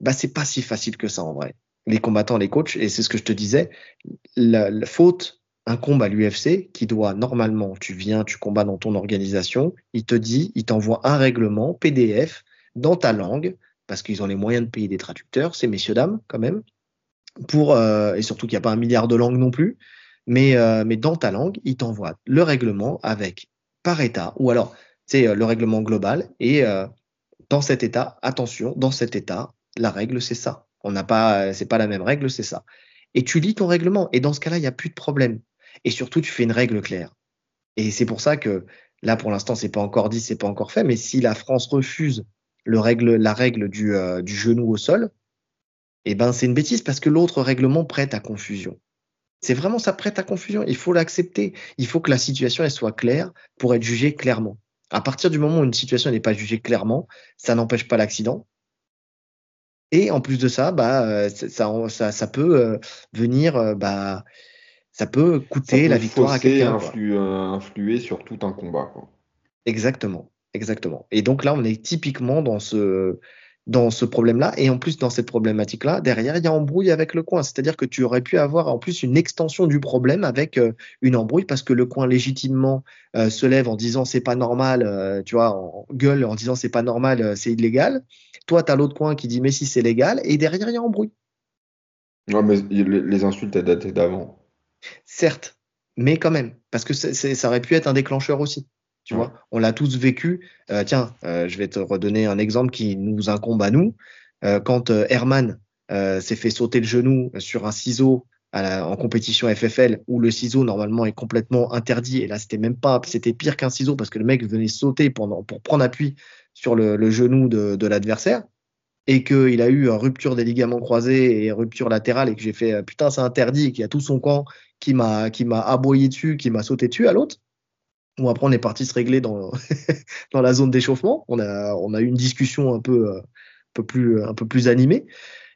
bah c'est pas si facile que ça en vrai. Les combattants, les coachs, et c'est ce que je te disais, la, la faute incombe à l'UFC qui doit normalement, tu viens, tu combats dans ton organisation, il te dit, il t'envoie un règlement PDF dans ta langue parce qu'ils ont les moyens de payer des traducteurs, ces messieurs dames quand même, pour euh, et surtout qu'il n'y a pas un milliard de langues non plus, mais euh, mais dans ta langue, ils t'envoient le règlement avec par État ou alors c'est le règlement global et dans cet État, attention, dans cet État, la règle c'est ça. On n'a pas, c'est pas la même règle, c'est ça. Et tu lis ton règlement et dans ce cas-là, il n'y a plus de problème. Et surtout, tu fais une règle claire. Et c'est pour ça que là, pour l'instant, c'est pas encore dit, c'est pas encore fait. Mais si la France refuse le règle, la règle du, euh, du genou au sol, eh ben, c'est une bêtise parce que l'autre règlement prête à confusion. C'est vraiment ça prête à confusion. Il faut l'accepter. Il faut que la situation elle soit claire pour être jugée clairement. À partir du moment où une situation n'est pas jugée clairement, ça n'empêche pas l'accident. Et en plus de ça, bah, euh, ça, ça, ça peut euh, venir, bah, ça peut coûter la victoire à quelqu'un. Influ, influer sur tout un combat. Quoi. Exactement, exactement. Et donc là, on est typiquement dans ce dans ce problème-là. Et en plus, dans cette problématique-là, derrière, il y a embrouille avec le coin. C'est-à-dire que tu aurais pu avoir en plus une extension du problème avec euh, une embrouille parce que le coin légitimement euh, se lève en disant c'est pas normal, euh, tu vois, en gueule en disant c'est pas normal, c'est illégal. Toi, tu as l'autre coin qui dit mais si c'est légal. Et derrière, il y a embrouille. Non, mais les insultes, elles datent d'avant. Certes, mais quand même, parce que ça aurait pu être un déclencheur aussi. Tu vois, on l'a tous vécu. Euh, tiens, euh, je vais te redonner un exemple qui nous incombe à nous. Euh, quand Herman s'est fait sauter le genou sur un ciseau en compétition FFL où le ciseau normalement est complètement interdit et là c'était même pas, c'était pire qu'un ciseau parce que le mec venait sauter pendant, pour prendre appui sur le, genou de, de l'adversaire et qu'il a eu une rupture des ligaments croisés et rupture latérale et que j'ai fait putain c'est interdit et qu'il y a tout son camp qui m'a qui m'a aboyé dessus, qui m'a sauté dessus à l'autre. Bon, après, on est parti se régler dans, dans la zone d'échauffement. On a, on a eu une discussion un peu, un peu, plus, un peu plus animée.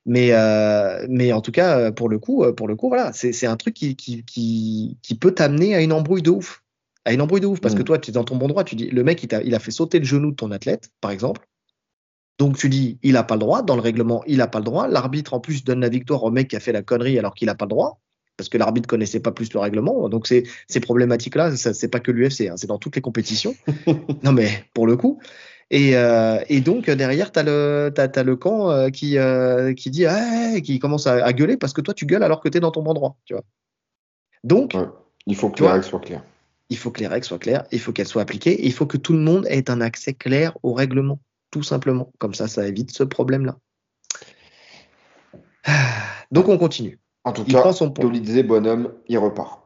Mais, euh, mais en tout cas, pour le coup, pour le coup voilà, c'est un truc qui, qui, qui, qui peut t'amener à une embrouille de ouf. À une embrouille de ouf. Parce que mm. toi, tu es dans ton bon droit. Tu dis, le mec, il a, il a fait sauter le genou de ton athlète, par exemple. Donc tu dis, il n'a pas le droit. Dans le règlement, il n'a pas le droit. L'arbitre, en plus, donne la victoire au mec qui a fait la connerie alors qu'il n'a pas le droit parce que l'arbitre connaissait pas plus le règlement. Donc ces, ces problématiques-là, c'est pas que l'UFC, hein, c'est dans toutes les compétitions. non mais pour le coup. Et, euh, et donc derrière, tu as le, as, le camp euh, qui, euh, qui dit, ah, qui commence à, gueuler parce que toi tu gueules alors que tu es dans ton bon droit. Tu vois. Donc, il faut que les règles soient claires. Il faut que les règles soient claires, il faut qu'elles soient appliquées, il faut que tout le monde ait un accès clair au règlement, tout simplement. Comme ça, ça évite ce problème-là. Donc on continue. En tout cas, Dolidze, bonhomme, il repart.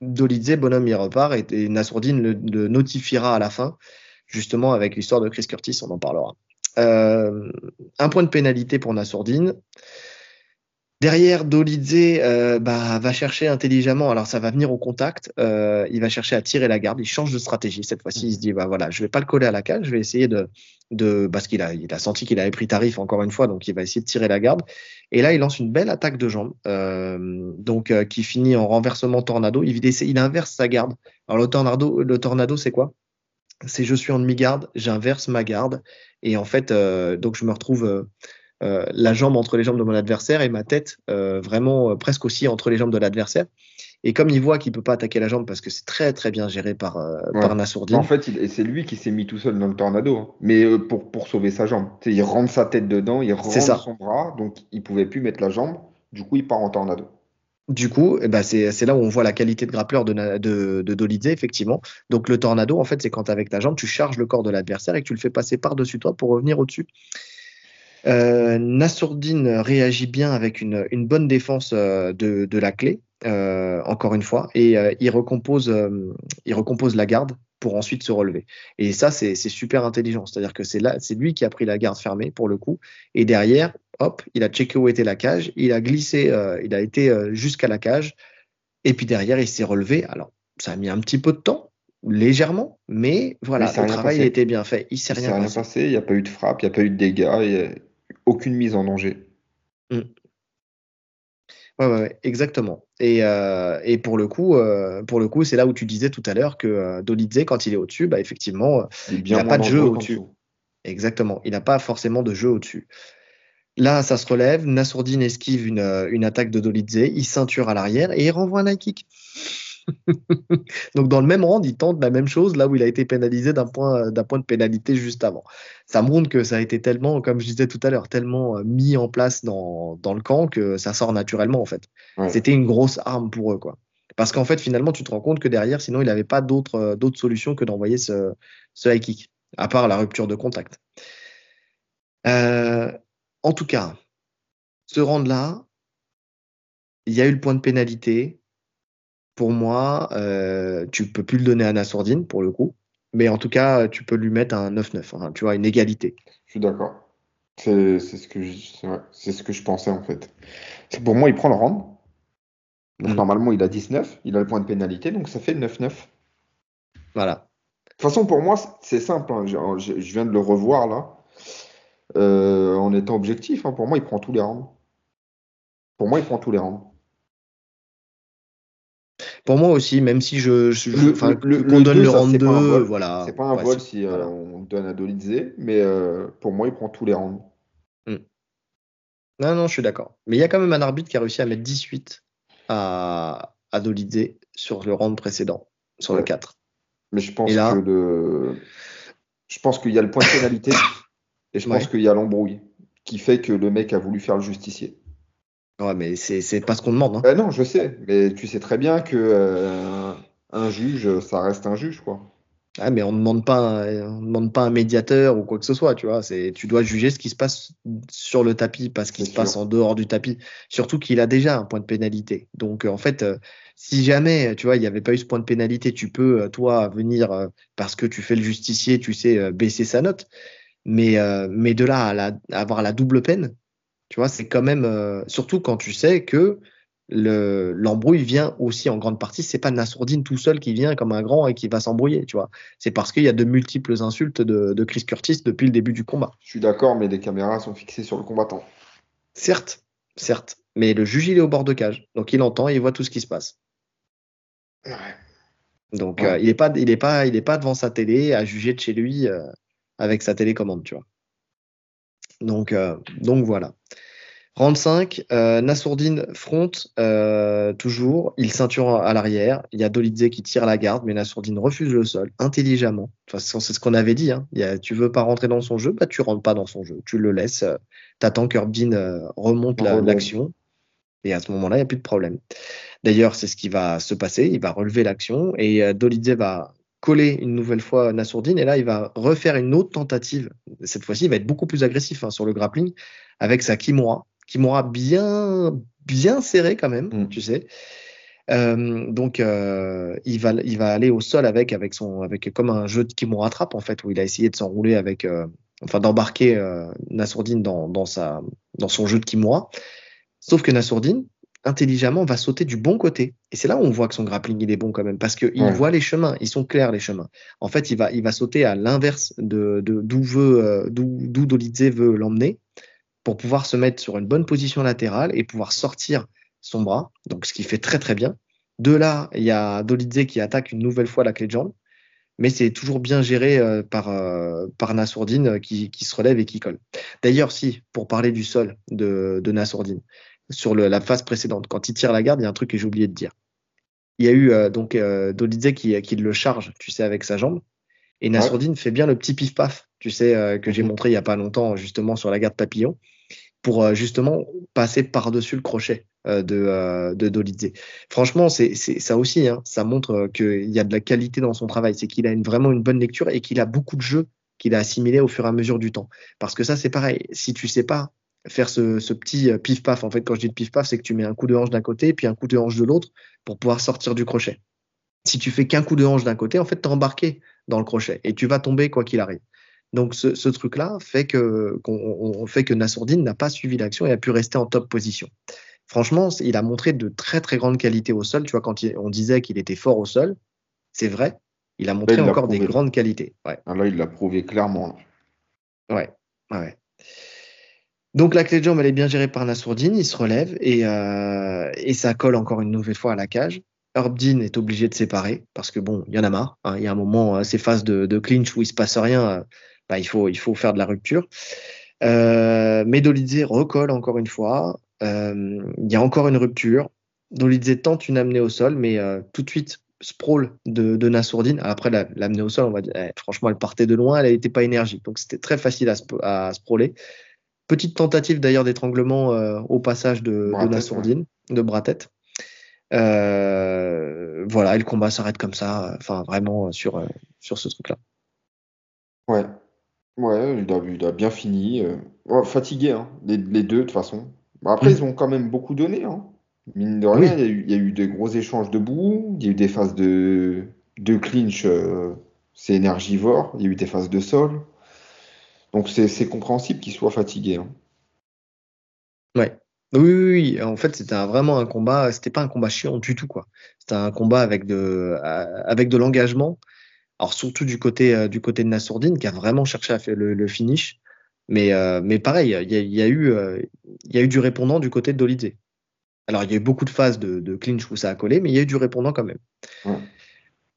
Dolidze, bonhomme, il repart et, et Nassourdine le, notifiera à la fin, justement avec l'histoire de Chris Curtis, on en parlera. Euh, un point de pénalité pour Nassourdine. Derrière, Dolidze euh, bah, va chercher intelligemment. Alors, ça va venir au contact. Euh, il va chercher à tirer la garde. Il change de stratégie. Cette fois-ci, il se dit bah voilà, je vais pas le coller à la cage. Je vais essayer de, de parce qu'il a, il a senti qu'il avait pris tarif encore une fois, donc il va essayer de tirer la garde. Et là, il lance une belle attaque de jambe, euh, donc euh, qui finit en renversement tornado. Il, il inverse sa garde. Alors le tornado, le tornado, c'est quoi? C'est je suis en demi-garde, j'inverse ma garde, et en fait, donc je me retrouve la jambe entre les jambes de mon adversaire et ma tête euh, vraiment euh, presque aussi entre les jambes de l'adversaire. Et comme il voit qu'il peut pas attaquer la jambe parce que c'est très très bien géré par, par Nassourdine. En fait, c'est lui qui s'est mis tout seul dans le tornado, hein. mais pour, pour sauver sa jambe. il rentre sa tête dedans, il rentre son bras, donc il pouvait plus mettre la jambe. Du coup, il part en tornado. Du coup, eh ben c'est là où on voit la qualité de grappleur de, de, de Dolidze, effectivement. Donc le tornado, en fait, c'est quand avec ta jambe, tu charges le corps de l'adversaire et que tu le fais passer par-dessus toi pour revenir au-dessus. Euh, Nassourdine réagit bien avec une, une bonne défense euh, de, de, la clé, euh, encore une fois, et euh, il, recompose, euh, il recompose la garde pour ensuite se relever. Et ça, c'est super intelligent. C'est-à-dire que c'est là, c'est lui qui a pris la garde fermée pour le coup. Et derrière, hop, il a checké où était la cage, il a glissé, il a été jusqu'à la cage. Et puis derrière, il s'est relevé. Alors, ça a mis un petit peu de temps, légèrement, mais voilà, le travail a été bien fait. Il s'est rien, passé. Il n'y a pas eu de frappe, il n'y a pas eu de dégâts aucune mise en danger. Mm. Ouais, ouais, exactement. Et, euh, et, pour le coup, euh, pour le coup, c'est là où tu disais tout à l'heure que euh, Dolidze, quand il est au-dessus, bah, effectivement, il n'a pas de jeu au-dessus. Exactement. Il n'a pas forcément de jeu au-dessus. Là, ça se relève. Nassourdine esquive une, une attaque de Dolidze. Il ceinture à l'arrière et il renvoie un high kick. Donc dans le même round, il tente la même chose là où il a été pénalisé d'un point, d'un point de pénalité juste avant. Ça montre que ça a été tellement, comme je disais tout à l'heure, tellement euh, mis en place dans, dans le camp que ça sort naturellement en fait. C'était une grosse arme pour eux quoi. Parce qu'en fait finalement tu te rends compte que derrière sinon il n'avait pas d'autre euh, d'autres solutions que d'envoyer ce, ce high kick, à part la rupture de contact. Euh, en tout cas, ce round là, il y a eu le point de pénalité pour moi, euh, tu peux plus le donner à Nassourdine pour le coup. Mais en tout cas, tu peux lui mettre un 9-9, hein, tu vois, une égalité. Je suis d'accord. C'est ce, que je, ce que je pensais en fait. Pour moi, il prend le round. Donc mm. normalement, il a 19, il a le point de pénalité, donc ça fait 9-9. Voilà. De toute façon, pour moi, c'est simple. Hein. Je, viens de le revoir là. Euh, en étant objectif, hein. pour moi, il prend tous les rounds. Pour moi, il prend tous les rounds. Pour moi aussi, même si je, qu'on donne le round 2, voilà. C'est pas un vol si euh, on donne à Dolidze, mais euh, pour moi, il prend tous les rounds. Hmm. Non, non, je suis d'accord. Mais il y a quand même un arbitre qui a réussi à mettre 18 à, à Dolidze sur le round précédent, sur le 4. Mais je pense que le... je pense qu'il y a le point de pénalité et je pense qu'il y a l'embrouille qui fait que le mec a voulu faire le justicier. Ouais, mais c'est pas ce qu'on demande. Hein. Euh, non, je sais, mais tu sais très bien que euh, un juge, ça reste un juge, quoi. Ah, mais on ne demande pas, on demande pas un médiateur ou quoi que ce soit, tu vois. C'est, tu dois juger ce qui se passe sur le tapis, pas ce qui se passe en dehors du tapis. Surtout qu'il a déjà un point de pénalité. Donc, en fait, euh, si jamais, tu vois, il n'y avait pas eu ce point de pénalité, tu peux, toi, venir parce que tu fais le justicier, tu sais, baisser sa note. Mais, mais de là à, à avoir la double peine, tu vois, c'est quand même, euh, surtout quand tu sais que l'embrouille vient aussi en grande partie, c'est pas Nassourdine tout seul qui vient comme un grand et qui va s'embrouiller, tu vois. C'est parce qu'il y a de multiples insultes de, Chris Curtis depuis le début du combat. Je suis d'accord, mais les caméras sont fixées sur le combattant. Certes, certes, mais le juge il est au bord de cage, donc il entend et il voit tout ce qui se passe. Donc euh, il est pas, il est pas, il est pas devant sa télé à juger de chez lui euh, avec sa télécommande, tu vois. Donc, donc voilà. Round 5, euh, Nassourdine front euh, toujours, il ceinture à l'arrière, il y a Dolidze qui tire la garde, mais Nassourdine refuse le sol intelligemment. C'est ce qu'on avait dit, hein. il y tu veux pas rentrer dans son jeu, bah tu rentres pas dans son jeu, tu le laisses, euh, t'attends qu'Urbin euh, remonte l'action, et à ce moment-là, il n'y a plus de problème. D'ailleurs, c'est ce qui va se passer, il va relever l'action, et euh, Dolidze va coller une nouvelle fois Nassourdine, et là, il va refaire une autre tentative. Cette fois-ci, il va être beaucoup plus agressif hein, sur le grappling, avec sa Kimura, qui m'aura bien, bien serré quand même, mm. tu sais. Euh, donc euh, il va il va aller au sol avec avec son avec comme un jeu qui me rattrape en fait où il a essayé de s'enrouler avec euh, enfin d'embarquer Nassourdine dans, dans sa dans son jeu de Kimura sauf que Nassourdine intelligemment va sauter du bon côté et c'est là où on voit que son grappling il est bon quand même parce que il voit les chemins ils sont clairs les chemins en fait il va il va sauter à l'inverse de d'où veut d'où d'où Dolidze veut l'emmener pour pouvoir se mettre sur une bonne position latérale et pouvoir sortir son bras, donc ce qui fait très très bien. De là, il y a Dolidze qui attaque une nouvelle fois la clé de jambe, mais c'est toujours bien géré euh, par, euh, par Nassourdine euh, qui, qui, se relève et qui colle. D'ailleurs, si, pour parler du sol de, de Nassourdine, sur le, la phase précédente, quand il tire la garde, il y a un truc que j'ai oublié de dire. Il y a eu donc Dolidze qui, qui le charge, tu sais, avec sa jambe, et Nassourdine fait bien le petit pif-paf, tu sais, que j'ai mhm. montré il y a pas longtemps, justement, sur la garde papillon pour euh, justement passer par-dessus le crochet euh, de, euh, de Dolidze. Franchement, c'est ça aussi, hein, ça montre qu'il y a de la qualité dans son travail, c'est qu'il a une, vraiment une bonne lecture et qu'il a beaucoup de jeux qu'il a assimilés au fur et à mesure du temps. Parce que ça, c'est pareil, si tu sais pas faire ce, ce petit pif-paf, en fait, quand je dis pif-paf, c'est que tu mets un coup de hanche d'un côté puis un coup de hanche de l'autre pour pouvoir sortir du crochet. Si tu fais qu'un coup de hanche d'un côté, en fait, tu es embarqué dans le crochet et tu vas tomber quoi qu'il arrive. Donc ce, truc-là fait que, qu'on, fait que Nassourdine n'a pas suivi l'action et a pu rester en top position. Franchement, il a montré de très très grandes qualités au sol. Tu vois, quand on disait qu'il était fort au sol, c'est vrai. Il a montré encore des grandes qualités. Ouais. Ah, là, il l'a prouvé clairement. Ouais, ouais. Donc la clé de jambe, elle est bien gérée par Nassourdine. Il se relève et, euh, et ça colle encore une nouvelle fois à la cage. Herbdin est obligé de séparer parce que bon, il y en a marre. Hein. Il y a un moment, euh, ces phases de, clinch où il se passe rien, euh, bah, il, faut, faire de la rupture. Euh, Medolidze recolle encore une fois. Il y a encore une rupture. Dolidze tente une amenée au sol, mais tout de suite, sprawl de, de Nassourdine. Après, l'amener au sol, on va dire, eh, franchement, elle partait de loin, elle n'était pas énergique. Donc, c'était très facile à, à. Petite tentative d'ailleurs d'étranglement euh, au passage de, de Nassourdine, de Bratet. Euh, voilà, et le combat s'arrête comme ça, enfin vraiment sur, euh, sur ce truc-là. Ouais, ouais, il a, bien fini. fatigué, hein, les, deux de toute façon. Après, mm. ils ont quand même beaucoup donné. Hein. Mine de rien, il, y a eu, des gros échanges debout, il y a eu des phases de, de clinch, euh, c'est énergivore, il y a eu des phases de sol. Donc c'est compréhensible qu'ils soient fatigués. Hein. Ouais. Oui, oui, oui, en fait, c'était vraiment un combat, c'était pas un combat chiant du tout, quoi. C'était un combat avec de, avec de l'engagement. Alors, surtout du côté, euh, du côté de Nassourdine, qui a vraiment cherché à faire le, finish. Mais, euh, mais pareil, il y a, eu, il y a eu du répondant du côté de Dolidze. Alors, il y a eu beaucoup de phases de, clinch où ça a collé, mais il y a eu du répondant quand même.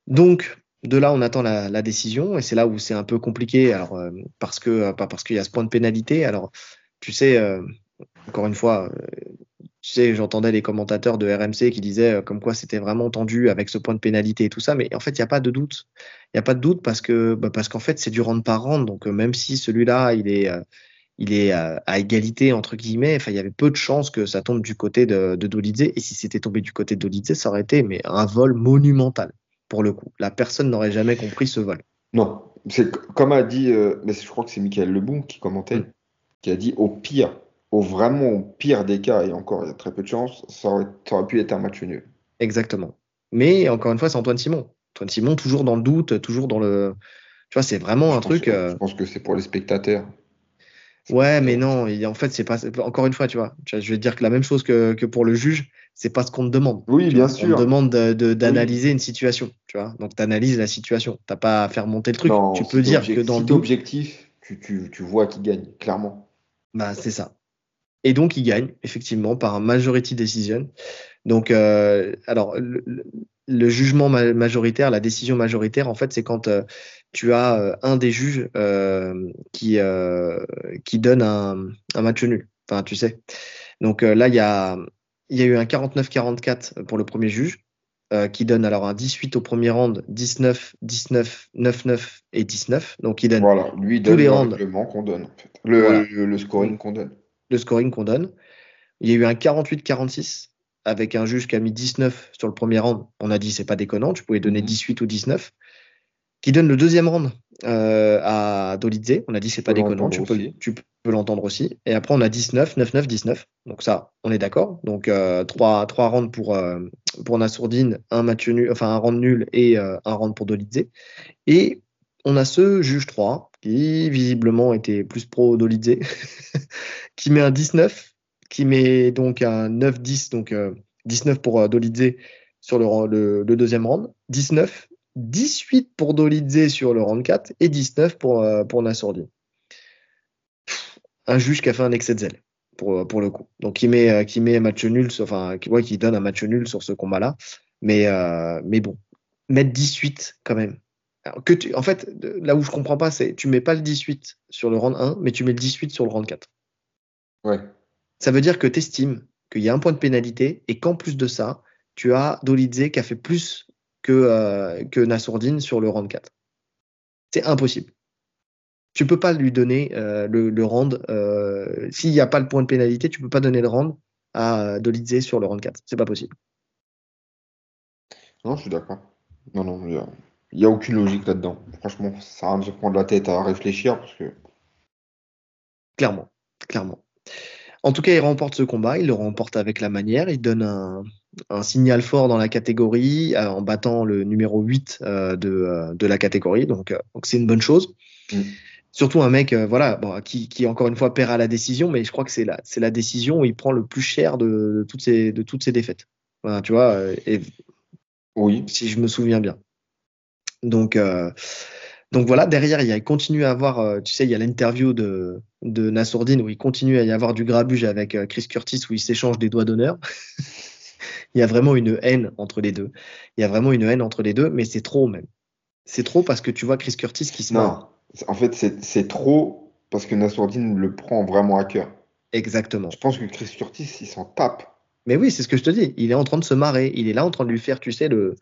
Donc, de là, on attend la, décision, et c'est là où c'est un peu compliqué, alors, euh, parce que, euh, pas parce qu'il y a ce point de pénalité. Alors, tu sais, euh, encore une fois, tu sais, j'entendais les commentateurs de RMC qui disaient comme quoi c'était vraiment tendu avec ce point de pénalité et tout ça, mais en fait, il n'y a pas de doute. Il n'y a pas de doute parce que, bah, parce qu'en fait, c'est du round par round, donc même si celui-là, il est à, égalité entre guillemets. Enfin, il y avait peu de chances que ça tombe du côté de, de Dolidze. Et si c'était tombé du côté de Dolidze, ça aurait été mais un vol monumental pour le coup. La personne n'aurait jamais compris ce vol. Non, c'est comme a dit, euh, mais je crois que c'est Michael Lebon qui commentait, mm. qui a dit au pire, au vraiment au pire des cas, et encore il y a très peu de chances, ça aurait, pu être un match nul. Exactement. Mais encore une fois, c'est Antoine Simon. Antoine Simon, toujours dans le doute, toujours dans le. Tu vois, c'est vraiment un truc. Euh, je pense que c'est pour les spectateurs. Ouais, mais non, en fait, c'est pas. Encore une fois, tu vois, je vais dire que la même chose que, que pour le juge, c'est pas ce qu'on te demande. Oui, bien sûr. On te demande d'analyser une situation, tu vois. Donc, tu analyses la situation. T'as pas à faire monter le truc. tu peux dire que dans le objectif, tu, tu, tu vois qui gagne, clairement. Bah, c'est ça. Et donc, il gagne, effectivement, par un majority decision. Donc, euh, alors, le, jugement majoritaire, la décision majoritaire, en fait, c'est quand euh, tu as euh, un des juges euh, qui, qui donne un, un, match nul. Enfin, tu sais. Donc là, il y a, y a eu un 49-44 pour le premier juge, qui donne alors un 18 au premier round, 19, 19, 9-9 et 19. Donc il donne voilà, lui donne tous les rounds. qu'on donne, en fait. le, le, scoring qu'on donne. Le scoring qu'on donne. Il y a eu un 48-46 avec un juge qui a mis 19 sur le premier round. On a dit c'est pas déconnant, tu pouvais donner 18 mhm. ou 19 qui donne le deuxième round euh, à Dolidze. On a dit c'est pas déconnant, tu peux, tu peux l'entendre aussi. Et après on a 19, 9, 9, 19. Donc ça, on est d'accord. Donc euh, trois, trois rounds pour euh, pour Nassourdine, un match nul, enfin un round nul et euh, un round pour Dolidze. Et on a ce juge 3 qui visiblement était plus pro Dolidze, qui met un 19, qui met donc un 9-10, donc 19 pour Dolidze sur le, deuxième round, 19 18 pour Dolidze sur le round 4 et 19 pour, euh, pour. Un juge qui a fait un excès de zèle pour, le coup. Donc qui met, euh, qui met match nul, enfin qui, qui donne un match nul sur ce combat-là. Mais, euh, mais bon, mettre 18 quand même. en fait, là où je comprends pas, c'est tu mets pas le 18 sur le round 1, mais tu mets le 18 sur le round 4. Ouais. Ça veut dire que tu estimes qu'il y a un point de pénalité et qu'en plus de ça, tu as Dolidze qui a fait plus que, euh, que Nassourdine sur le round 4. C'est impossible. Tu peux pas lui donner euh, le, le round. Euh, s'il n'y a pas le point de pénalité, tu peux pas donner le round à Dolidze sur le round 4. C'est pas possible. Non, je suis d'accord. Non, non, il n'y a, aucune logique là-dedans. Franchement, ça sert à se prendre la tête à réfléchir parce que. Clairement, clairement. En tout cas, il remporte ce combat, il le remporte avec la manière, il donne un, un signal fort dans la catégorie euh, en battant le numéro 8 euh, de, euh, de, la catégorie. Donc, c'est une bonne chose. Mm. Surtout un mec voilà, bon, qui, qui, encore une fois, perd à la décision, mais je crois que c'est la, décision où il prend le plus cher de, toutes, ces, de toutes ces défaites. Voilà, tu vois, et, oui. si je me souviens bien. Donc, donc voilà, derrière, il, y a, il continue à avoir, tu sais, il y a l'interview de, de Nassourdine où il continue à y avoir du grabuge avec Chris Curtis où il s'échange des doigts d'honneur. Il y a vraiment une haine entre les deux. Il y a vraiment une haine entre les deux, mais c'est trop même. C'est trop parce que tu vois Chris Curtis qui se Non, en fait, c'est trop parce que Nassourdine le prend vraiment à cœur. Exactement. Je pense que Chris Curtis, il s'en tape. Mais oui, c'est ce que je te dis. Il est en train de se marrer. Il est là en train de lui faire, tu sais, le,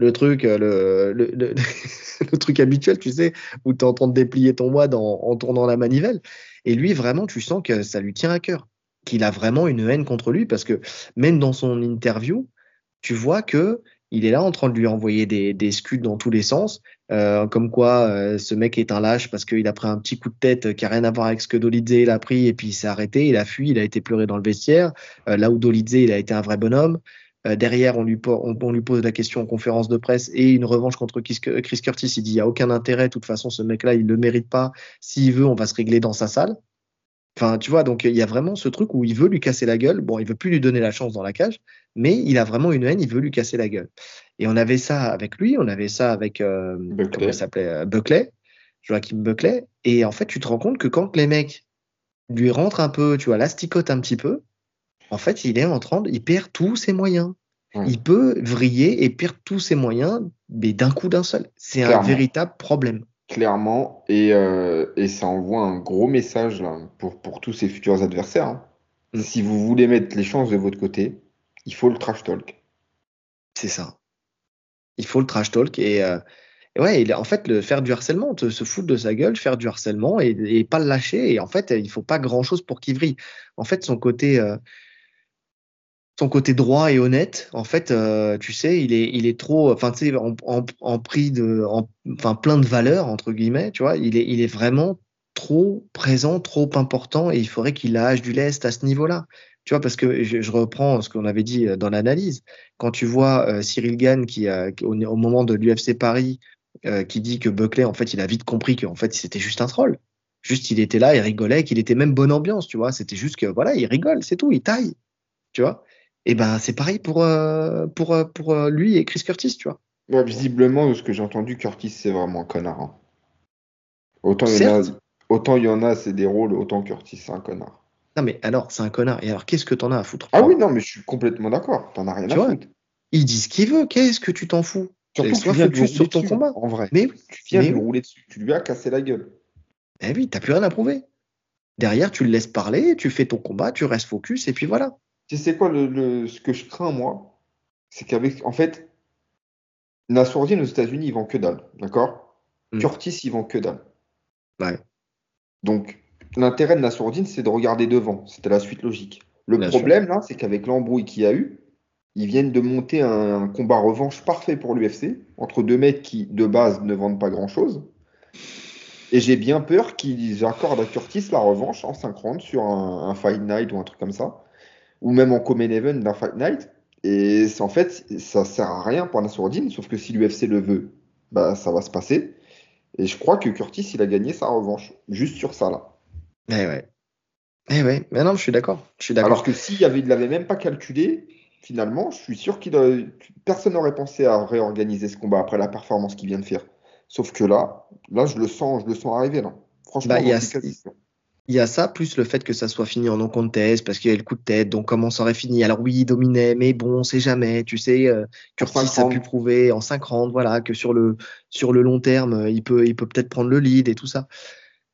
le truc, euh, le, le, truc habituel, tu sais, où tu es en train de déplier ton wad en, tournant la manivelle. Et lui, vraiment, tu sens que ça lui tient à cœur, qu'il a vraiment une haine contre lui, parce que même dans son interview, tu vois que il est là en train de lui envoyer des, des scuds dans tous les sens, euh, comme quoi euh, ce mec est un lâche parce qu'il a pris un petit coup de tête qui a rien à voir avec ce que Dolidze il a pris et puis il s'est arrêté, il a fui, il a été pleuré dans le vestiaire. Là où Dolidze il a été un vrai bonhomme. Euh, derrière, on lui, on, on lui, pose la question en conférence de presse et une revanche contre Chris, Curtis. Il dit il n'y a aucun intérêt, de toute façon, ce mec-là, il ne le mérite pas. S'il veut, on va se régler dans sa salle. Enfin, tu vois, donc il y a vraiment ce truc où il veut lui casser la gueule. Bon, il veut plus lui donner la chance dans la cage, mais il a vraiment une haine, il veut lui casser la gueule. Et on avait ça avec lui, on avait ça avec euh, comment il s'appelait euh, Buckley, Joachim Buckley. Et en fait, tu te rends compte que quand les mecs lui rentrent un peu, tu vois, l'asticote un petit peu, en fait, il est en train, de, il perd tous ses moyens. Il peut vriller et perdre tous ses moyens, mais d'un coup d'un seul. C'est un véritable problème. Clairement, et, euh, et, ça envoie un gros message là, pour, pour tous ses futurs adversaires. Hein. Mm. Si vous voulez mettre les chances de votre côté, il faut le trash talk. C'est ça. Il faut le trash talk et, euh, ouais, en fait, le, faire du harcèlement, se foutre de sa gueule, faire du harcèlement et, et, pas le lâcher. Et en fait, il faut pas grand chose pour qu'il vrille. En fait, son côté, euh, son côté droit et honnête, en fait, euh, tu sais, il est, trop, enfin, tu sais, en, en, prix de, enfin, plein de valeurs entre guillemets, tu vois, il est, vraiment trop présent, trop important, et il faudrait qu'il lâche du lest à ce niveau-là. Tu vois, parce que je, reprends ce qu'on avait dit euh, dans l'analyse. Quand tu vois euh, Cyril Gann qui, a, au, moment de l'UFC Paris, qui dit que Buckley, en fait, il a vite compris qu'en fait, c'était juste un troll. Juste, il était là, il rigolait, qu'il était même bonne ambiance, tu vois. C'était juste que, voilà, il rigole, c'est tout, il taille, tu vois. Et ben c'est pareil pour, euh, pour, euh, pour euh, lui et Chris Curtis, tu vois. Ouais, visiblement, de ce que j'ai entendu, Curtis, c'est vraiment un connard. Hein. Autant, il y en a, autant il y en a, c'est des rôles, autant Curtis, c'est un connard. Non, mais alors, c'est un connard. Et alors, qu'est-ce que t'en as à foutre Ah oui, non, mais je suis complètement d'accord. T'en as rien à foutre. Il dit ce qu'il veut. Qu'est-ce que tu t'en fous? Surtout que tu viens de lui sur ton combat. En vrai. Mais tu viens de lui rouler dessus. Tu lui as cassé la gueule. Eh oui, t'as plus rien à prouver. Derrière, tu le laisses parler, tu fais ton combat, tu restes focus, et puis voilà. Tu sais quoi, le, ce que je crains, moi, c'est qu'avec, en fait, Nassourdine aux États-Unis, ils vendent que dalle, d'accord? Mm. Curtis, ils vendent que dalle. Ouais. Donc, l'intérêt de Nassourdine, c'est de regarder devant. C'était la suite logique. Le problème, là, c'est qu'avec l'embrouille qu'il y a eu, ils viennent de monter un, un combat revanche parfait pour l'UFC, entre deux mecs qui, de base, ne vendent pas grand-chose. Et j'ai bien peur qu'ils accordent à Curtis la revanche en synchrone sur un, un Fight Night ou un truc comme ça ou même en Common Event d'un Fight Night. Et en fait, ça sert à rien pour Nassourdine, sauf que si l'UFC le veut, bah, ça va se passer. Et je crois que Curtis, il a gagné sa revanche, juste sur ça, là. Eh ouais. Eh ouais, mais non, je suis d'accord. Je suis Alors que s'il ne l'avait même pas calculé, finalement, je suis sûr qu'il personne n'aurait pensé à réorganiser ce combat après la performance qu'il vient de faire. Sauf que là, là, je le sens, je le sens arriver, là. Franchement, bah, il y a, il y a ça, plus le fait que ça soit fini en non contest, parce qu'il y a le coup de tête, donc comment ça aurait fini? Alors oui, il dominait, mais bon, on sait jamais, tu sais, euh, Curtis a pu prouver en 5 rounds, voilà, que sur le, sur le long terme, euh, il peut il peut peut-être prendre le lead et tout ça.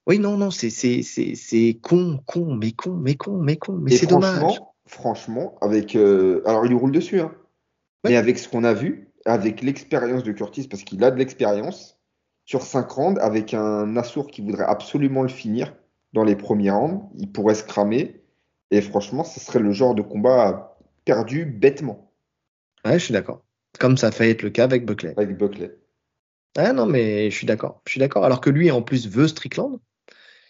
Oui, non, non, c'est, con, con, mais con, mais con, mais con, mais c'est dommage. Franchement, avec. Euh, alors, il roule dessus, hein. Mais avec ce qu'on a vu, avec l'expérience de Curtis, parce qu'il a de l'expérience, sur 5 rounds, avec un Nassour qui voudrait absolument le finir, dans les premiers rounds, il pourrait se cramer. Et franchement, ce serait le genre de combat perdu bêtement. Ouais, je suis d'accord. Comme ça fait être le cas avec Buckley. Avec Buckley. Ah non, mais je suis d'accord. Je suis d'accord. Alors que lui, en plus, veut Strickland.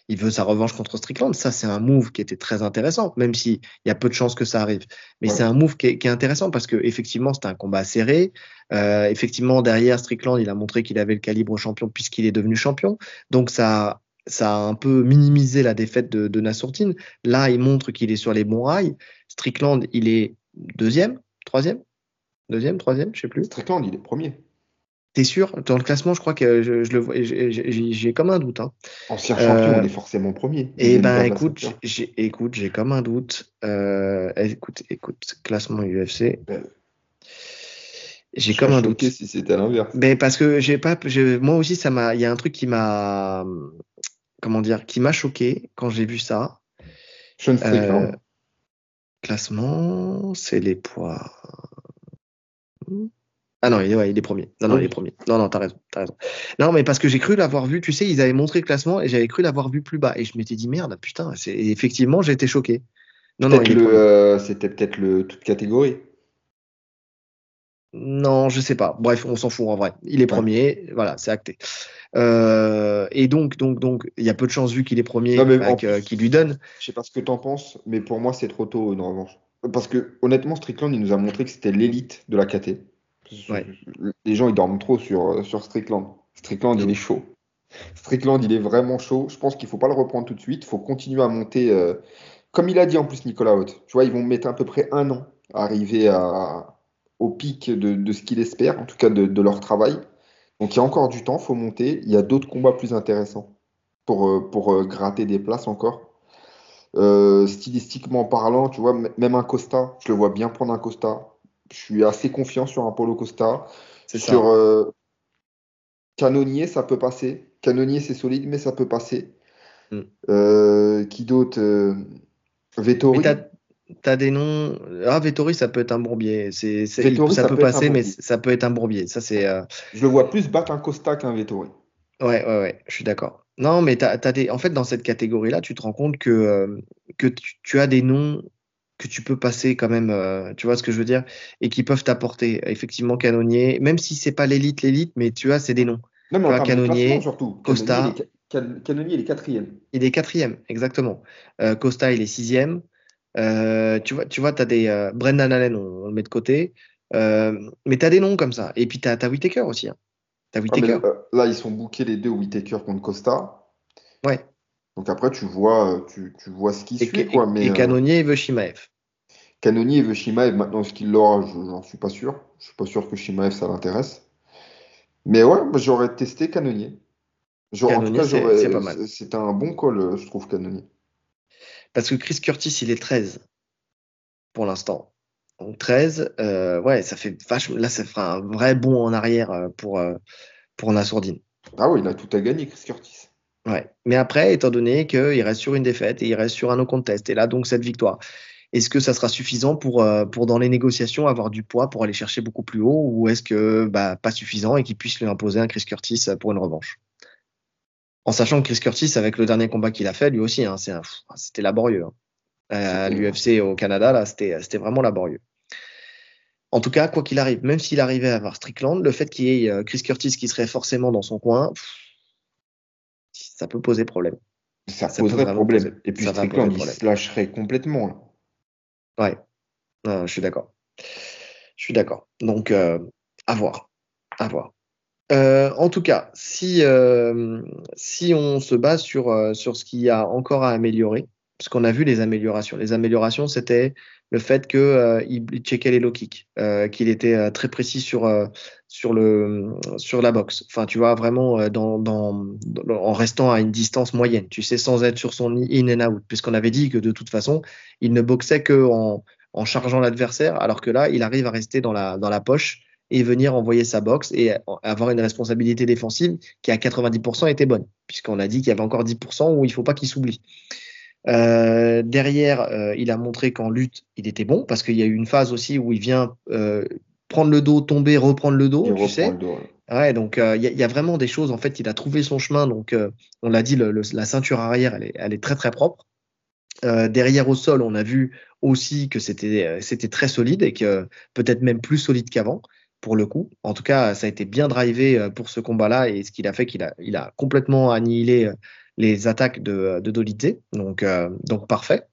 Il veut sa revanche contre Strickland. Ça, c'est un move qui était très intéressant, même s'il y a peu de chances que ça arrive. Mais c'est un move qui est, intéressant parce que effectivement, c'était un combat serré. Euh, effectivement, derrière Strickland, il a montré qu'il avait le calibre champion puisqu'il est devenu champion. Donc ça ça a un peu minimisé la défaite de, de. Là, il montre qu'il est sur les bons rails. Strickland, il est deuxième, troisième, deuxième, troisième, je sais plus. Strickland, il est premier. T'es sûr? Dans le classement, je crois que je, je le vois. J'ai comme un doute. Hein. Ancien champion, euh, on est forcément premier. Eh ben, écoute, j'ai écoute, j'ai comme un doute. Euh, écoute, écoute, classement UFC. Ben, j'ai comme un doute. si c'était l'inverse. Mais parce que j'ai pas, moi aussi, ça m'a, il y a un truc qui m'a, comment dire, qui m'a choqué quand j'ai vu ça. Sean Strickland. Euh, Classement, c'est les poids. Ah non, il est, ouais, il est premier. Non, non, il est premier. Non, non, t'as raison, as raison. Non, mais parce que j'ai cru l'avoir vu, tu sais, ils avaient montré le classement et j'avais cru l'avoir vu plus bas. Et je m'étais dit, merde, putain, et effectivement, j'ai été choqué. Non, non, euh, c'était peut-être le toute catégorie. Non, je sais pas. Bref, on s'en fout en vrai. Il est premier, voilà, c'est acté. Euh, et donc, donc, donc, il y a peu de chances vu qu'il est premier euh, qu'il lui donne. Je sais pas ce que tu en penses, mais pour moi, c'est trop tôt une revanche. Parce que honnêtement, Strickland, il nous a montré que c'était l'élite de la KT. Les gens, ils dorment trop sur, sur Strickland. Strickland, il est chaud. Strickland, il est vraiment chaud. Je pense qu'il faut pas le reprendre tout de suite. Il faut continuer à monter. Euh, comme il a dit en plus Nicolas Haute. Tu vois, ils vont mettre à peu près un an à arriver à, au pic de, de ce qu'il espère, en tout cas de, de leur travail. Donc il y a encore du temps, faut monter. Il y a d'autres combats plus intéressants pour, euh, pour euh, gratter des places encore. Euh, stylistiquement parlant, tu vois, même un Costa, je le vois bien prendre un Costa. Je suis assez confiant sur un Polo Costa. Sur Canonnier, ça peut passer. Canonnier, c'est solide, mais ça peut passer. Mm. qui d'autre Vettori. T'as des noms. Ah, Vettori, ça peut être un bourbier. C'est, ça, peut, passer, mais ça peut être un bourbier. Ça, c'est. Euh, je le vois plus battre un Costa qu'un Vettori. Ouais, ouais, ouais. Je suis d'accord. Non, mais t'as, as des. En fait, dans cette catégorie-là, tu te rends compte que euh, que tu, as des noms que tu peux passer quand même. Euh, tu vois ce que je veux dire Et qui peuvent t'apporter. Effectivement, canonnier. Même si c'est pas l'élite, l'élite, mais tu as, c'est des noms. Non, mais canonnier, surtout. Costa. Canonnier, il est quatrième. Il est quatrième, exactement. Costa, il est sixième. Euh, tu vois, tu vois, as des euh, Brendan Allen, on, le met de côté, euh, mais tu as des noms comme ça. Et puis tu as, as, Whitaker aussi. Hein. As Whitaker. là, ils sont bookés les deux Whitaker contre Costa. Ouais. Donc après, tu vois, tu, tu vois ce qui suit. Quoi, mais, et Canonier veut Shimaev. Canonier veut Shimaev. Maintenant, est-ce qu'il l'aura? J'en suis pas sûr. Je suis pas sûr que Shimaev, ça l'intéresse. Mais ouais, j'aurais testé Canonier. Canonier, c'est pas mal. C'est un bon call, je trouve, Canonier. Parce que Chris Curtis, il est 13 pour l'instant. Donc 13, euh, ouais, ça fait vachement. Là, ça fera un vrai bond en arrière euh, pour, euh, pour Nassourdine. Ah oui, il a tout à gagner, Chris Curtis. Ouais. Mais après, étant donné qu'il reste sur une défaite et il reste sur un no contest, et là, donc, cette victoire, est-ce que ça sera suffisant pour, pour, dans les négociations, avoir du poids pour aller chercher beaucoup plus haut, ou est-ce que bah, pas suffisant et qu'il puisse lui imposer un Chris Curtis pour une revanche? En sachant que Chris Curtis, avec le dernier combat qu'il a fait, lui aussi, hein, c'était laborieux. Hein. À l'UFC au Canada, là, c'était vraiment laborieux. En tout cas, quoi qu'il arrive, même s'il arrivait à avoir Strickland, le fait qu'il y ait euh, Chris Curtis qui serait forcément dans son coin, ça peut poser problème. Ça, poserait problème. Et puis Strickland, il se lâcherait complètement. Ouais, je suis d'accord. Je suis d'accord. Donc, euh, à voir. À voir. Euh, en tout cas, si, euh, si on se base sur, euh, sur ce qu'il y a encore à améliorer, parce qu'on a vu les améliorations. Les améliorations, c'était le fait qu'il euh, checkait les low kicks, qu'il était très précis sur, sur, le, sur la boxe. Enfin, tu vois, vraiment dans, dans, en restant à une distance moyenne, tu sais, sans être sur son in and out, puisqu'on avait dit que de toute façon, il ne boxait que en, en chargeant l'adversaire, alors que là, il arrive à rester dans la, dans la poche et venir envoyer sa boxe et avoir une responsabilité défensive qui à 90% était bonne, puisqu'on a dit qu'il y avait encore 10% où il ne faut pas qu'il s'oublie. Euh, derrière, euh, il a montré qu'en lutte, il était bon, parce qu'il y a eu une phase aussi où il vient euh, prendre le dos, tomber, reprendre le dos, tu sais. ouais. donc il y, a vraiment des choses. En fait, il a trouvé son chemin. Donc, on l'a dit, la ceinture arrière, elle est, elle est très très propre. derrière au sol, on a vu aussi que c'était c'était très solide et que peut-être même plus solide qu'avant pour le coup. En tout cas, ça a été bien drivé euh, pour ce combat-là et ce qu'il a fait, qu'il a, il a complètement annihilé euh, les attaques de, de Dolidze. Donc, euh, donc parfait.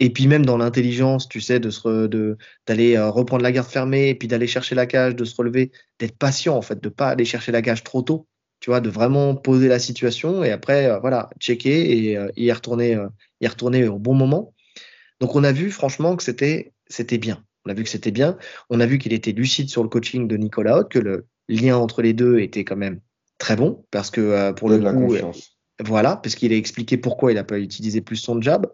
Et puis même dans l'intelligence, tu sais, de se de, d'aller reprendre la garde fermée et puis d'aller chercher la cage, de se relever, d'être patient en fait, de pas aller chercher la cage trop tôt. Tu vois, de vraiment poser la situation et après, voilà, checker et, y retourner, y retourner au bon moment. Donc on a vu franchement que c'était, c'était bien. On a vu que c'était bien. On a vu qu'il était lucide sur le coaching de Nicolas que le lien entre les deux était quand même très bon, parce que euh, pour le coup, euh, voilà, parce qu'il a expliqué pourquoi il n'a pas utilisé plus son jab.